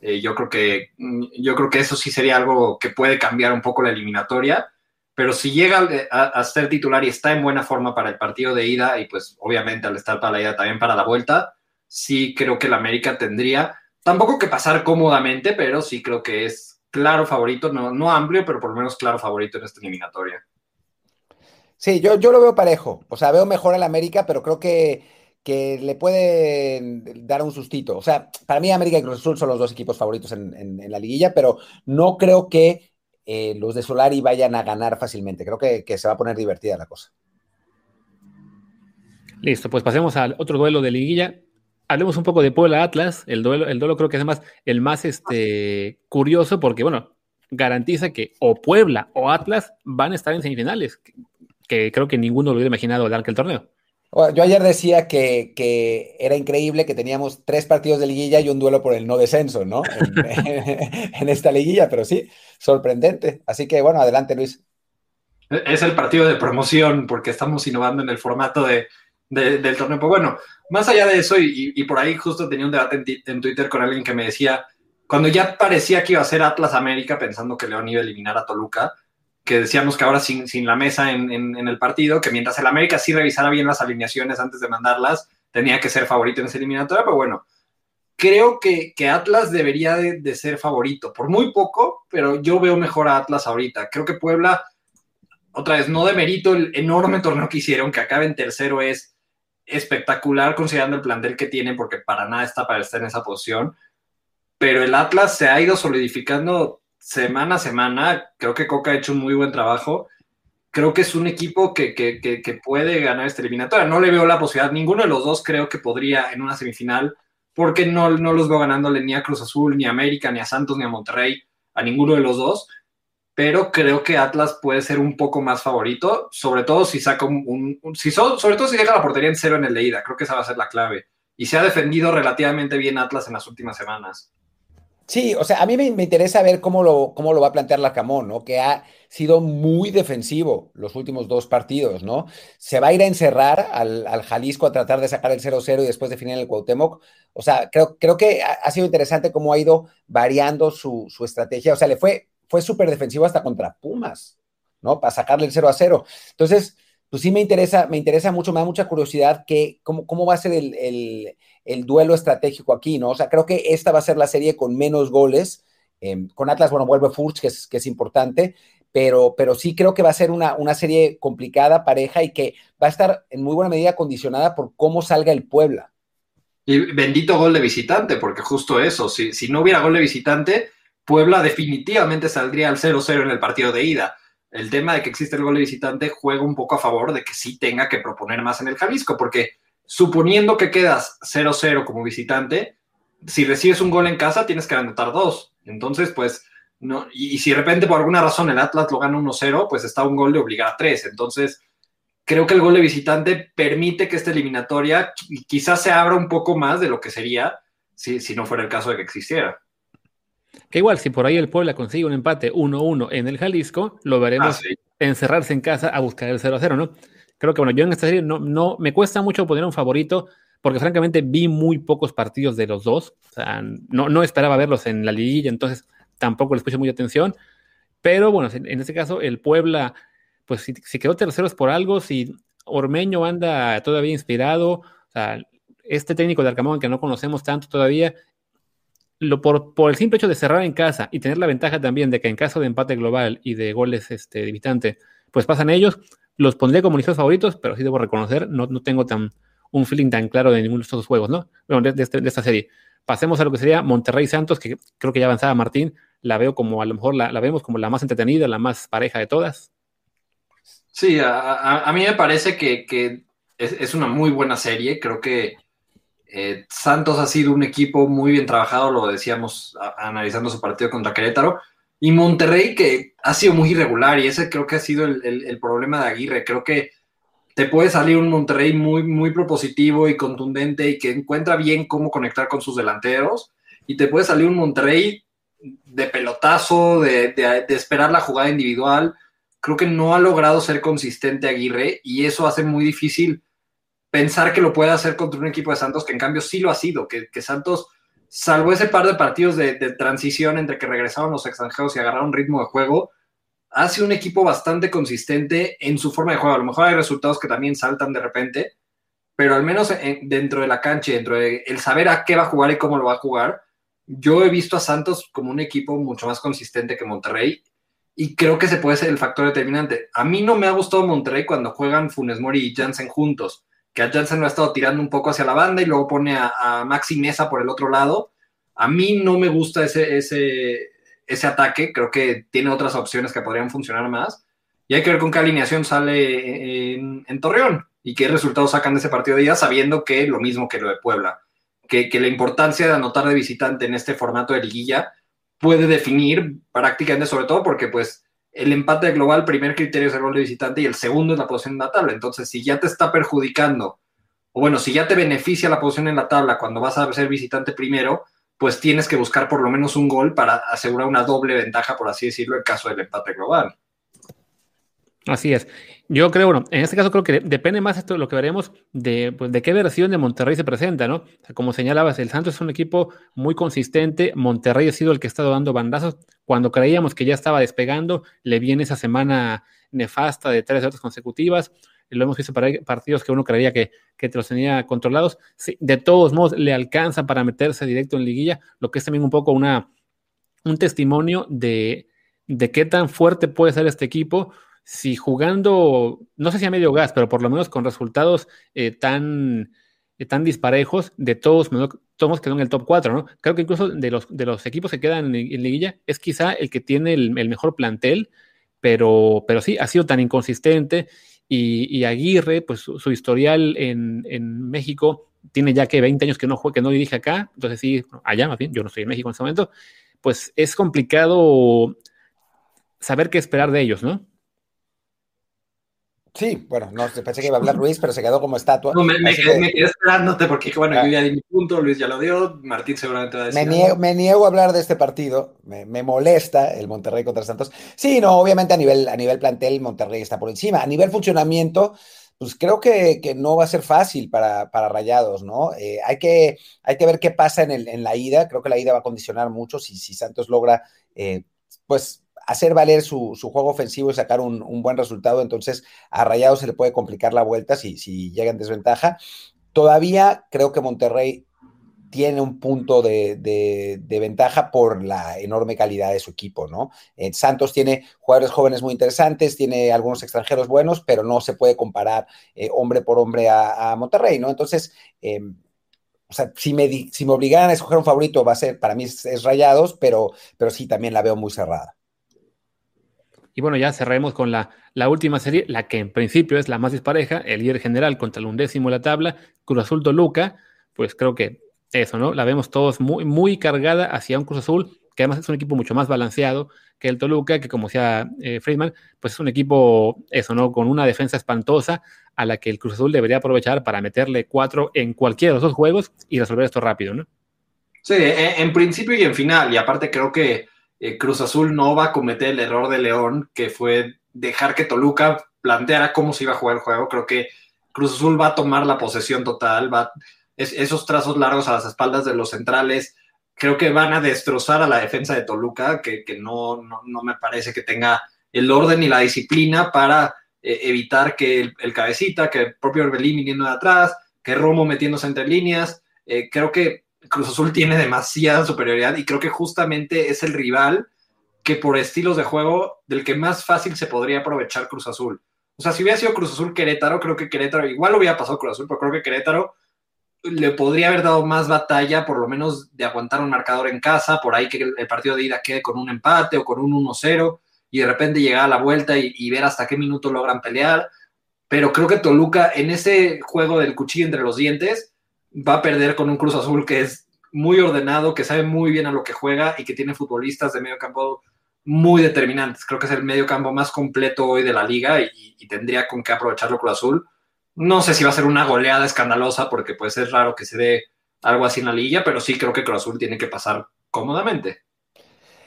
[SPEAKER 3] Eh, yo, creo que, yo creo que eso sí sería algo que puede cambiar un poco la eliminatoria, pero si llega a, a, ser titular y está en buena forma para el partido de ida y pues obviamente al estar para la ida también para la vuelta, sí creo que el América tendría tampoco que pasar cómodamente, pero sí creo que es claro favorito, no, no amplio, pero por lo menos claro favorito en esta eliminatoria.
[SPEAKER 1] Sí, yo, yo lo veo parejo. O sea, veo mejor al América, pero creo que, que le puede dar un sustito. O sea, para mí América y Cruz Azul son los dos equipos favoritos en, la liguilla, pero no creo que eh, los de Solari vayan a ganar fácilmente. Creo que, que se va a poner divertida la cosa.
[SPEAKER 2] Listo, pues pasemos al otro duelo de liguilla hablemos un poco de Puebla Atlas. El duelo, el duelo creo que es el más este, curioso porque, bueno, garantiza que o Puebla o Atlas van a estar en semifinales, que, creo que ninguno lo hubiera imaginado al que el torneo.
[SPEAKER 1] Yo ayer decía que, era increíble que teníamos tres partidos de liguilla y un duelo por el no descenso, ¿no? en esta liguilla, pero sí, sorprendente. Así que bueno, adelante Luis.
[SPEAKER 3] Es el partido de promoción porque estamos innovando en el formato de, del torneo. Pues bueno, más allá de eso, y, por ahí justo tenía un debate en, Twitter con alguien que me decía, cuando ya parecía que iba a ser Atlas América, pensando que León iba a eliminar a Toluca, decíamos que ahora sin, sin la mesa en, el partido, que mientras el América sí revisara bien las alineaciones antes de mandarlas, tenía que ser favorito en esa eliminatoria, pero bueno, creo que, que Atlas debería de, de, ser favorito, por muy poco, pero yo veo mejor a Atlas ahorita. Creo que Puebla, otra vez, no de mérito el enorme torneo que hicieron, que acabe en tercero es espectacular considerando el plantel que tiene, porque para nada está para estar en esa posición. Pero el Atlas se ha ido solidificando semana a semana. Creo que Coca ha hecho un muy buen trabajo. Creo que es un equipo que, puede ganar esta eliminatoria. No le veo la posibilidad. Ninguno de los dos creo que podría en una semifinal, porque no, no los veo ganándole ni a Cruz Azul, ni a América, ni a Santos, ni a Monterrey, a ninguno de los dos pero creo que Atlas puede ser un poco más favorito, sobre todo si saca un, si sobre todo si deja la portería en cero en el leída, creo que esa va a ser la clave. Y se ha defendido relativamente bien Atlas en las últimas semanas.
[SPEAKER 1] Sí, o sea, a mí me, interesa ver cómo lo, cómo lo va a plantear la Camón, ¿no? Que ha sido muy defensivo los últimos dos partidos, ¿no? Se va a ir a encerrar al, Jalisco a tratar de sacar el 0-0 y después definir el Cuauhtémoc. O sea, creo, creo que ha, sido interesante cómo ha ido variando su, su estrategia. O sea, le fue fue súper defensivo hasta contra Pumas, ¿no? Para sacarle el 0 a 0. Entonces, pues sí me interesa, me interesa mucho, me da mucha curiosidad que, cómo, cómo va a ser el, duelo estratégico aquí, ¿no? O sea, creo que esta va a ser la serie con menos goles. Em, con Atlas, bueno, vuelve Furch, que es, que es importante, pero, pero sí creo que va a ser una, una, serie complicada, pareja, y que va a estar en muy buena medida condicionada por cómo salga el Puebla.
[SPEAKER 3] Y bendito gol de visitante, porque justo eso, si, si no hubiera gol de visitante, Puebla definitivamente saldría al 0-0 en el partido de ida. El tema de que existe el gol de visitante juega un poco a favor de que sí tenga que proponer más en el Jalisco, porque suponiendo que quedas 0-0 como visitante, si recibes un gol en casa tienes que anotar dos. Entonces, pues, no, y, si de repente por alguna razón el Atlas lo gana 1-0, pues está un gol de obligar a tres. Entonces, creo que el gol de visitante permite que esta eliminatoria quizás se abra un poco más de lo que sería si, si no fuera el caso de que existiera.
[SPEAKER 2] Que igual, si por ahí el Puebla consigue un empate 1-1 en el Jalisco, lo veremos ah, encerrarse en casa a buscar el 0-0, ¿no? Creo que, bueno, yo en esta serie no, no, me cuesta mucho poner un favorito, porque francamente vi muy pocos partidos de los dos. O sea, no, no esperaba verlos en la liguilla, entonces tampoco les puse mucha atención. Pero bueno, en este caso, el Puebla, pues si, si quedó tercero es por algo, si Ormeño anda todavía inspirado, o sea, este técnico de Arcamón que no conocemos tanto todavía, por, el simple hecho de cerrar en casa y tener la ventaja también de que en caso de empate global y de goles este, de pues pasan ellos, los pondré como mis favoritos, pero sí debo reconocer, no, no tengo tan, un feeling tan claro de ninguno de estos juegos, ¿no? Bueno, de, este, de, esta serie. Pasemos a lo que sería Monterrey Santos, que creo que ya avanzaba Martín. la veo como a lo mejor la, vemos como la más entretenida, la más pareja de todas.
[SPEAKER 3] Sí, a, mí me parece que, es, una muy buena serie. Creo que eh, Santos ha sido un equipo muy bien trabajado, lo decíamos analizando su partido contra Querétaro. Y Monterrey, que ha sido muy irregular, y ese creo que ha sido el, problema de Aguirre. Creo que te puede salir un Monterrey muy, muy propositivo y contundente y que encuentra bien cómo conectar con sus delanteros. Y te puede salir un Monterrey de pelotazo, de, esperar la jugada individual. Creo que no ha logrado ser consistente Aguirre y eso hace muy difícil pensar que lo puede hacer contra un equipo de Santos que en cambio sí lo ha sido, que, Santos, salvo ese par de partidos de, de, transición entre que regresaron los extranjeros y agarraron ritmo de juego, hace un equipo bastante consistente en su forma de juego. A lo mejor hay resultados que también saltan de repente, pero al menos dentro de la cancha, dentro de el saber a qué va a jugar y cómo lo va a jugar, yo he visto a Santos como un equipo mucho más consistente que Monterrey y creo que se puede ser el factor determinante. A mí no me ha gustado Monterrey cuando juegan Funes Mori y Jansen juntos, que a Jansen lo ha estado tirando un poco hacia la banda y luego pone a, a Maxi Mesa por el otro lado. A mí no me gusta ese, ese, ataque. Creo que tiene otras opciones que podrían funcionar más. Y hay que ver con qué alineación sale en, Torreón y qué resultados sacan de ese partido de día, sabiendo que lo mismo que lo de Puebla, que, la importancia de anotar de visitante en este formato de liguilla puede definir prácticamente, sobre todo porque pues el empate global, primer criterio es el gol de visitante y el segundo es la posición en la tabla. Entonces, si ya te está perjudicando, o bueno, si ya te beneficia la posición en la tabla cuando vas a ser visitante primero, pues tienes que buscar por lo menos un gol para asegurar una doble ventaja, por así decirlo, en caso del empate global.
[SPEAKER 2] Así es. Yo creo, bueno, en este caso creo que depende más esto de lo que veremos de, pues, de qué versión de Monterrey se presenta, ¿no? como señalabas, el Santos es un equipo muy consistente. Monterrey ha sido el que ha estado dando bandazos. Cuando creíamos que ya estaba despegando, le viene esa semana nefasta de tres derrotas consecutivas lo hemos visto para partidos que uno creía que, que los tenía controlados. de todos modos, le alcanza para meterse directo en liguilla, lo que es también un poco una, un testimonio de, de qué tan fuerte puede ser este equipo si jugando, no sé si a medio gas, pero por lo menos con resultados eh, tan, eh, tan disparejos, de todos todos quedó en el top 4, ¿no? Creo que incluso de los, de los equipos que quedan en, liguilla, es quizá el que tiene el, mejor plantel, pero, pero sí, ha sido tan inconsistente y, Aguirre, pues su, historial en, México tiene ya que 20 años que no juega, que no dirige acá, entonces sí, allá más bien, yo no estoy en México en este momento, pues es complicado saber qué esperar de ellos, ¿no?
[SPEAKER 1] Sí, bueno, no pensé que iba a hablar Luis, pero se quedó como estatua.
[SPEAKER 3] No, me, quedé, esperándote porque, bueno, yo ya di mi punto, Luis ya lo dio, Martín seguramente va a decir.
[SPEAKER 1] Me niego, a hablar de este partido, me, molesta el Monterrey contra Santos. Sí, no, obviamente a nivel, a nivel plantel, Monterrey está por encima. A nivel funcionamiento, pues creo que, no va a ser fácil para, para Rayados, ¿no? Eh, hay, que, hay que ver qué pasa en, el, en la ida. Creo que la ida va a condicionar mucho si, si Santos logra, eh, pues hacer valer su, juego ofensivo y sacar un, buen resultado. Entonces, a Rayados se le puede complicar la vuelta si, si llega en desventaja. Todavía creo que Monterrey tiene un punto de, ventaja por la enorme calidad de su equipo, ¿no? Eh, Santos tiene jugadores jóvenes muy interesantes, tiene algunos extranjeros buenos, pero no se puede comparar eh, hombre por hombre a, Monterrey, ¿no? Entonces, em, o sea, si me, si obligaran a escoger un favorito, va a ser, para mí es, Rayados, pero, pero sí, también la veo muy cerrada.
[SPEAKER 2] Y bueno, ya cerremos con la, la, última serie, la que en principio es la más dispareja, el líder general contra el undécimo de la tabla, Cruz Azul Toluca, pues creo que eso, ¿no? La vemos todos muy, muy cargada hacia un Cruz Azul, que además es un equipo mucho más balanceado que el Toluca, que como decía eh, Friedman, pues es un equipo, eso, ¿no? Con una defensa espantosa a la que el Cruz Azul debería aprovechar para meterle cuatro en cualquiera de los dos juegos y resolver esto rápido, ¿no?
[SPEAKER 3] Sí, en principio y en final, y aparte creo que eh, Cruz Azul no va a cometer el error de León, que fue dejar que Toluca planteara cómo se iba a jugar el juego. Creo que Cruz Azul va a tomar la posesión total, va esos trazos largos a las espaldas de los centrales, creo que van a destrozar a la defensa de Toluca, que, no, no, me parece que tenga el orden y la disciplina para eh, evitar que el, cabecita, que el propio Orbelín viniendo de atrás, que Romo metiéndose entre líneas. Eh, creo que Cruz Azul tiene demasiada superioridad y creo que justamente es el rival que por estilos de juego del que más fácil se podría aprovechar Cruz Azul. O sea, si hubiera sido Cruz Azul Querétaro, creo que Querétaro, igual lo hubiera pasado Cruz Azul, pero creo que Querétaro le podría haber dado más batalla, por lo menos de aguantar un marcador en casa, por ahí que el partido de ida quede con un empate o con un 1-0 y de repente llegar a la vuelta y, ver hasta qué minuto logran pelear. Pero creo que Toluca en ese juego del cuchillo entre los dientes va a perder con un Cruz Azul que es muy ordenado, que sabe muy bien a lo que juega y que tiene futbolistas de medio campo muy determinantes. Creo que es el medio campo más completo hoy de la liga y, tendría con qué aprovecharlo Cruz Azul no sé si va a ser una goleada escandalosa porque puede ser raro que se dé algo así en la liga, pero sí creo que Cruz Azul tiene que pasar cómodamente.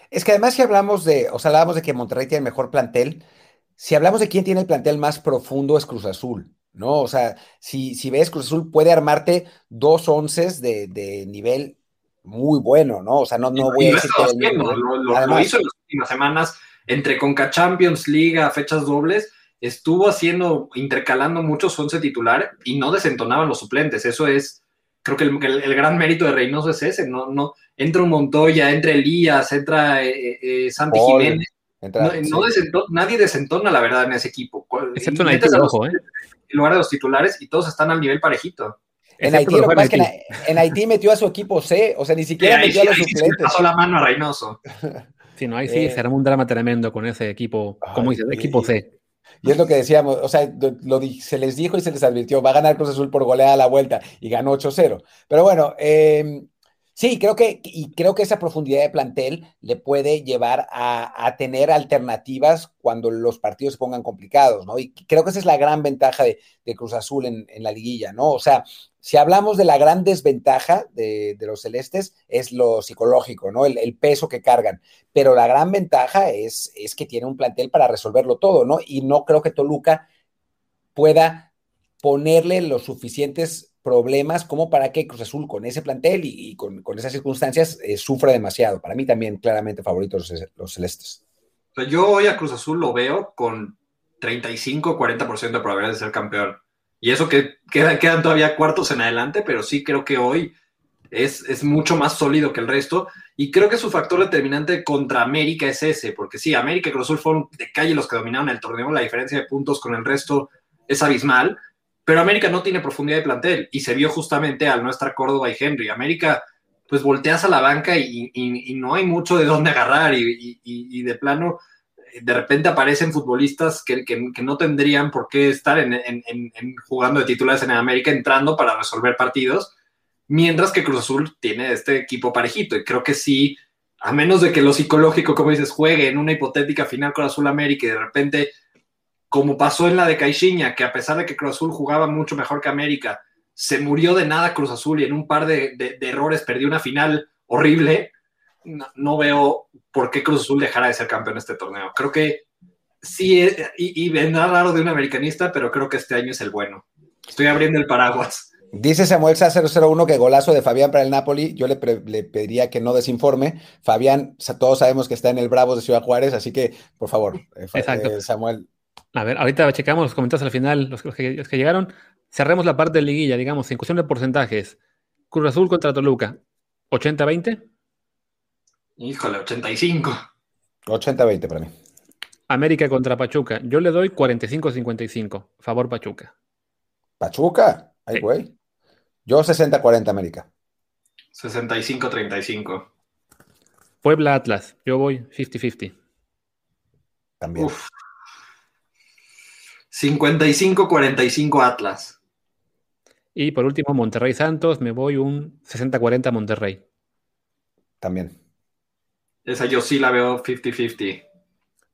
[SPEAKER 1] Es que además si hablamos de, o sea, hablamos de que Monterrey tiene el mejor plantel, si hablamos de quién tiene el plantel más profundo es Cruz Azul, ¿no? O sea, si, si ves Cruz Azul puede armarte dos onces de, nivel muy bueno, ¿no? O sea, no, no voy a decir que...
[SPEAKER 3] lo, lo, hizo en las últimas semanas entre Conca Champions, Liga, fechas dobles, estuvo haciendo, intercalando muchos once titulares y no desentonaban los suplentes. Eso es, creo que el, gran mérito de Reynoso es ese, no, no, entra un Montoya, entra Elías, entra eh, eh, Santi Jiménez. nadie desentona la verdad en ese equipo.
[SPEAKER 2] Excepto en Haití, ojo, ¿eh?
[SPEAKER 3] En lugar de los titulares y todos están al nivel parejito.
[SPEAKER 1] En Haití, lo que pasa es que en, Haití metió a su equipo C, o sea, ni siquiera metió a los suplentes.
[SPEAKER 3] pasó la mano a Reynoso.
[SPEAKER 2] Sí, no, ahí sí, eh, será un drama tremendo con ese equipo, como dices, equipo C.
[SPEAKER 1] Y es lo que decíamos, o sea, lo, se les dijo y se les advirtió, va a ganar Cruz Azul por goleada a la vuelta y ganó 8-0. Pero bueno, em, sí, creo que, y creo que esa profundidad de plantel le puede llevar a, tener alternativas cuando los partidos se pongan complicados, ¿no? Y creo que esa es la gran ventaja de, Cruz Azul en, la liguilla, ¿no? O sea, si hablamos de la gran desventaja de, los celestes, es lo psicológico, ¿no? El, peso que cargan. Pero la gran ventaja es, es que tiene un plantel para resolverlo todo, ¿no? Y no creo que Toluca pueda ponerle los suficientes problemas como para que Cruz Azul con ese plantel y, con, esas circunstancias eh, sufra demasiado. Para mí también claramente favoritos los, celestes.
[SPEAKER 3] Yo hoy a Cruz Azul lo veo con 35-40% de probabilidad de ser campeón. Y eso que quedan, todavía cuartos en adelante, pero sí creo que hoy es, es, mucho más sólido que el resto. Y creo que su factor determinante contra América es ese, porque sí, América y Cruz Azul fueron de calle los que dominaron el torneo, la diferencia de puntos con el resto es abismal, pero América no tiene profundidad de plantel y se vio justamente al no estar Córdoba y Henry. América, pues volteas a la banca y, no hay mucho de dónde agarrar y de plano de repente aparecen futbolistas que, no tendrían por qué estar en, jugando de titulares en América, entrando para resolver partidos, mientras que Cruz Azul tiene este equipo parejito. Y creo que sí, a menos de que lo psicológico, como dices, juegue en una hipotética final Cruz Azul América y de repente, como pasó en la de Caixinha, que a pesar de que Cruz Azul jugaba mucho mejor que América, se murió de nada Cruz Azul y en un par de, de errores perdió una final horrible no, veo por qué Cruz Azul dejará de ser campeón este torneo. Creo que sí, eh, y, y vendrá raro de un americanista, pero creo que este año es el bueno. Estoy abriendo el paraguas.
[SPEAKER 1] Dice Samuel Sa 001 que golazo de Fabián para el Napoli. Yo le, pediría que no desinforme. Fabián, todos sabemos que está en el Bravos de Ciudad Juárez, así que, por favor, eh, eh, Samuel.
[SPEAKER 2] A ver, ahorita checamos los comentarios al final, los que, los que llegaron. Cerremos la parte de liguilla, digamos, en cuestión de porcentajes. Cruz Azul contra Toluca, 80-20.
[SPEAKER 3] Híjole, 85.
[SPEAKER 1] 80-20 para mí.
[SPEAKER 2] América contra Pachuca. Yo le doy 45-55. Favor Pachuca.
[SPEAKER 1] ¿Pachuca? Ay, güey. Yo 60-40 América.
[SPEAKER 3] 65-35.
[SPEAKER 2] Puebla Atlas. Yo voy 50-50.
[SPEAKER 1] También.
[SPEAKER 3] 55-45 Atlas.
[SPEAKER 2] Y por último, Monterrey Santos. Me voy un 60-40 Monterrey.
[SPEAKER 1] También.
[SPEAKER 3] Esa yo sí la veo 50-50.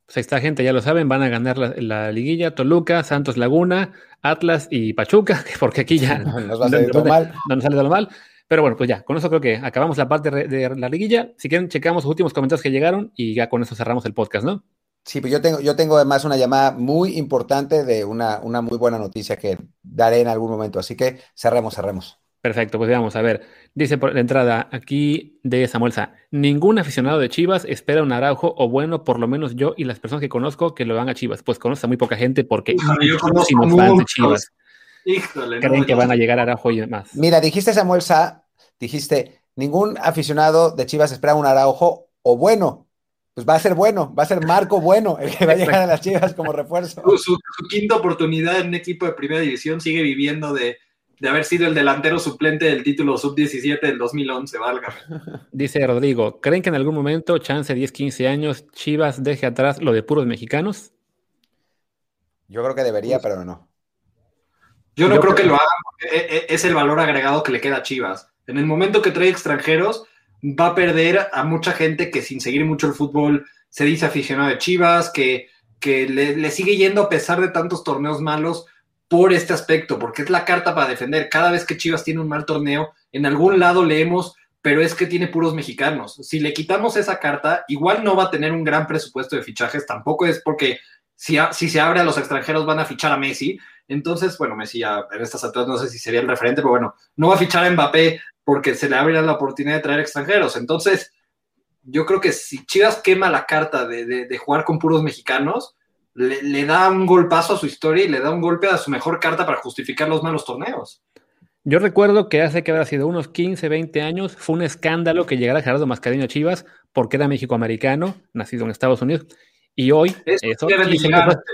[SPEAKER 2] Pues esta gente, ya lo saben, van a ganar la, liguilla. Toluca, Santos Laguna, Atlas y Pachuca, porque aquí ya
[SPEAKER 1] no, nos va a salir todo mal.
[SPEAKER 2] No nos sale todo mal. Pero bueno, pues ya, con eso creo que acabamos la parte de la liguilla. Si quieren, checamos los últimos comentarios que llegaron y ya con eso cerramos el podcast, ¿no?
[SPEAKER 1] Sí, pues yo tengo, yo tengo además una llamada muy importante de una, una muy buena noticia que daré en algún momento. Así que cerremos, cerremos.
[SPEAKER 2] Perfecto, pues vamos a ver. Dice por la entrada aquí de Samuel Sa, ningún aficionado de Chivas espera un Araujo o bueno, por lo menos yo y las personas que conozco que lo van a Chivas. Pues conoce a muy poca gente porque
[SPEAKER 3] yo conozco fans de Chivas
[SPEAKER 2] creen que van a llegar a Araujo y demás.
[SPEAKER 1] Mira, dijiste Samuel Sa, dijiste, ningún aficionado de Chivas espera un Araujo o bueno. Pues va a ser bueno, va a ser Marco Bueno el que va a llegar a las Chivas como refuerzo.
[SPEAKER 3] su quinta oportunidad en un equipo de primera división sigue viviendo de de haber sido el delantero suplente del título sub-17 del 2011, valga.
[SPEAKER 2] Dice Rodrigo, ¿creen que en algún momento, chance 10, 15 años, Chivas deje atrás lo de puros mexicanos?
[SPEAKER 1] Yo creo que debería, pero no.
[SPEAKER 3] Yo no creo, que lo haga, porque e, e, es el valor agregado que le queda a Chivas. En el momento que trae extranjeros, va a perder a mucha gente que sin seguir mucho el fútbol se dice aficionado de Chivas, que, que le, sigue yendo a pesar de tantos torneos malos por este aspecto, porque es la carta para defender. Cada vez que Chivas tiene un mal torneo, en algún lado leemos, pero es que tiene puros mexicanos. Si le quitamos esa carta, igual no va a tener un gran presupuesto de fichajes, tampoco es porque si, si se abre a los extranjeros van a fichar a Messi. Entonces, bueno, Messi ya en estas alturas no sé si sería el referente, pero bueno, no va a fichar a Mbappé porque se le abre la oportunidad de traer extranjeros. Entonces, yo creo que si Chivas quema la carta de, jugar con puros mexicanos, le, da un golpazo a su historia y le da un golpe a su mejor carta para justificar los malos torneos.
[SPEAKER 2] Yo recuerdo que hace que habrá sido unos 15, 20 años, fue un escándalo que llegara Gerardo Mascareño a Chivas porque era mexicoamericano, nacido en Estados Unidos. Y hoy, eso,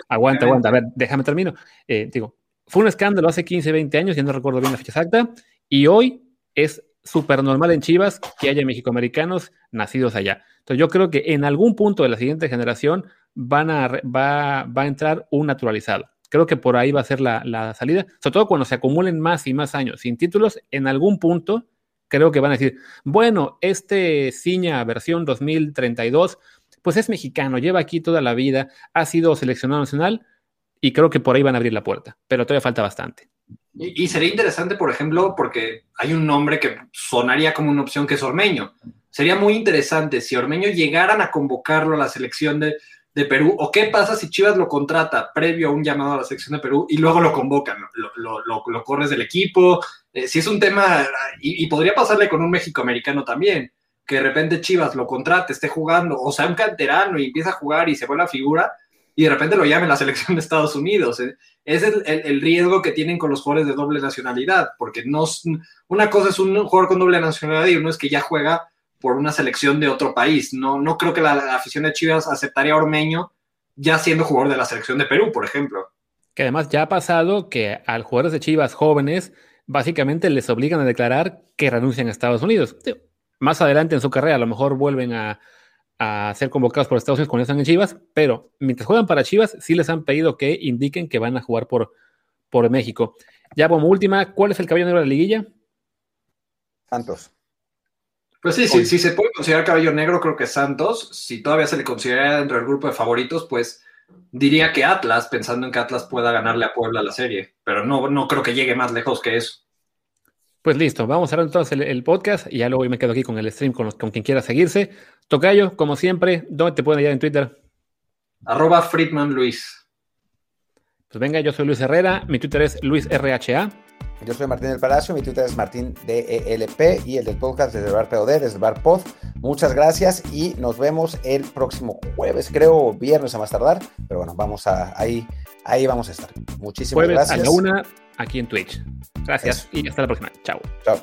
[SPEAKER 2] aguanta, aguanta, a ver, déjame termino. Eh, digo, fue un escándalo hace 15, 20 años, ya no recuerdo bien la fecha exacta, y hoy es súper normal en Chivas que haya mexicoamericanos nacidos allá. Entonces yo creo que en algún punto de la siguiente generación van a, va, a entrar un naturalizado. Creo que por ahí va a ser la, la, salida, sobre todo cuando se acumulen más y más años sin títulos, en algún punto creo que van a decir, bueno, este Ciña versión 2032, pues es mexicano, lleva aquí toda la vida, ha sido seleccionado nacional y creo que por ahí van a abrir la puerta, pero todavía falta bastante.
[SPEAKER 3] Y, sería interesante, por ejemplo, porque hay un nombre que sonaría como una opción que es Ormeño. Sería muy interesante si Ormeño llegaran a convocarlo a la selección de, Perú, o qué pasa si Chivas lo contrata previo a un llamado a la selección de Perú y luego lo convocan, lo, lo, corres del equipo. Eh, si es un tema, y, podría pasarle con un México americano también, que de repente Chivas lo contrate, esté jugando, o sea, un canterano y empieza a jugar y se vuelve la figura, y de repente lo llamen la selección de Estados Unidos. ¿eh? Ese es el, riesgo que tienen con los jugadores de doble nacionalidad, porque no, una cosa es un jugador con doble nacionalidad y uno es que ya juega por una selección de otro país. No, no creo que la, afición de Chivas aceptaría a Ormeño ya siendo jugador de la selección de Perú, por ejemplo.
[SPEAKER 2] Que además ya ha pasado que a jugadores de Chivas jóvenes básicamente les obligan a declarar que renuncian a Estados Unidos. Más adelante en su carrera a lo mejor vuelven a, a ser convocados por Estados Unidos cuando están en Chivas, pero mientras juegan para Chivas, sí les han pedido que indiquen que van a jugar por, por México. Ya como última, ¿cuál es el caballo negro de la liguilla?
[SPEAKER 1] Santos.
[SPEAKER 3] Pues sí, sí, si se puede considerar caballo negro, creo que Santos. Si todavía se le considera dentro del grupo de favoritos, pues diría que Atlas, pensando en que Atlas pueda ganarle a Puebla la serie, pero no, no creo que llegue más lejos que eso.
[SPEAKER 2] Pues listo, vamos a cerrar entonces el, podcast y ya luego me quedo aquí con el stream con, los, con quien quiera seguirse. Tocayo, como siempre, ¿dónde te pueden hallar en Twitter?
[SPEAKER 3] Arroba Friedman Luis.
[SPEAKER 2] Pues venga, yo soy Luis Herrera, mi Twitter es LuisRHA.
[SPEAKER 1] Yo soy Martín del Palacio, mi Twitter es Martín DELP y el del podcast desde el Bar POD, desde el Bar Pod. Muchas gracias y nos vemos el próximo jueves, creo, viernes a más tardar. Pero bueno, vamos a ahí, ahí vamos a estar. Muchísimas
[SPEAKER 2] jueves
[SPEAKER 1] gracias.
[SPEAKER 2] A la una aquí en Twitch. Gracias y hasta la próxima. Chao.
[SPEAKER 1] Chao.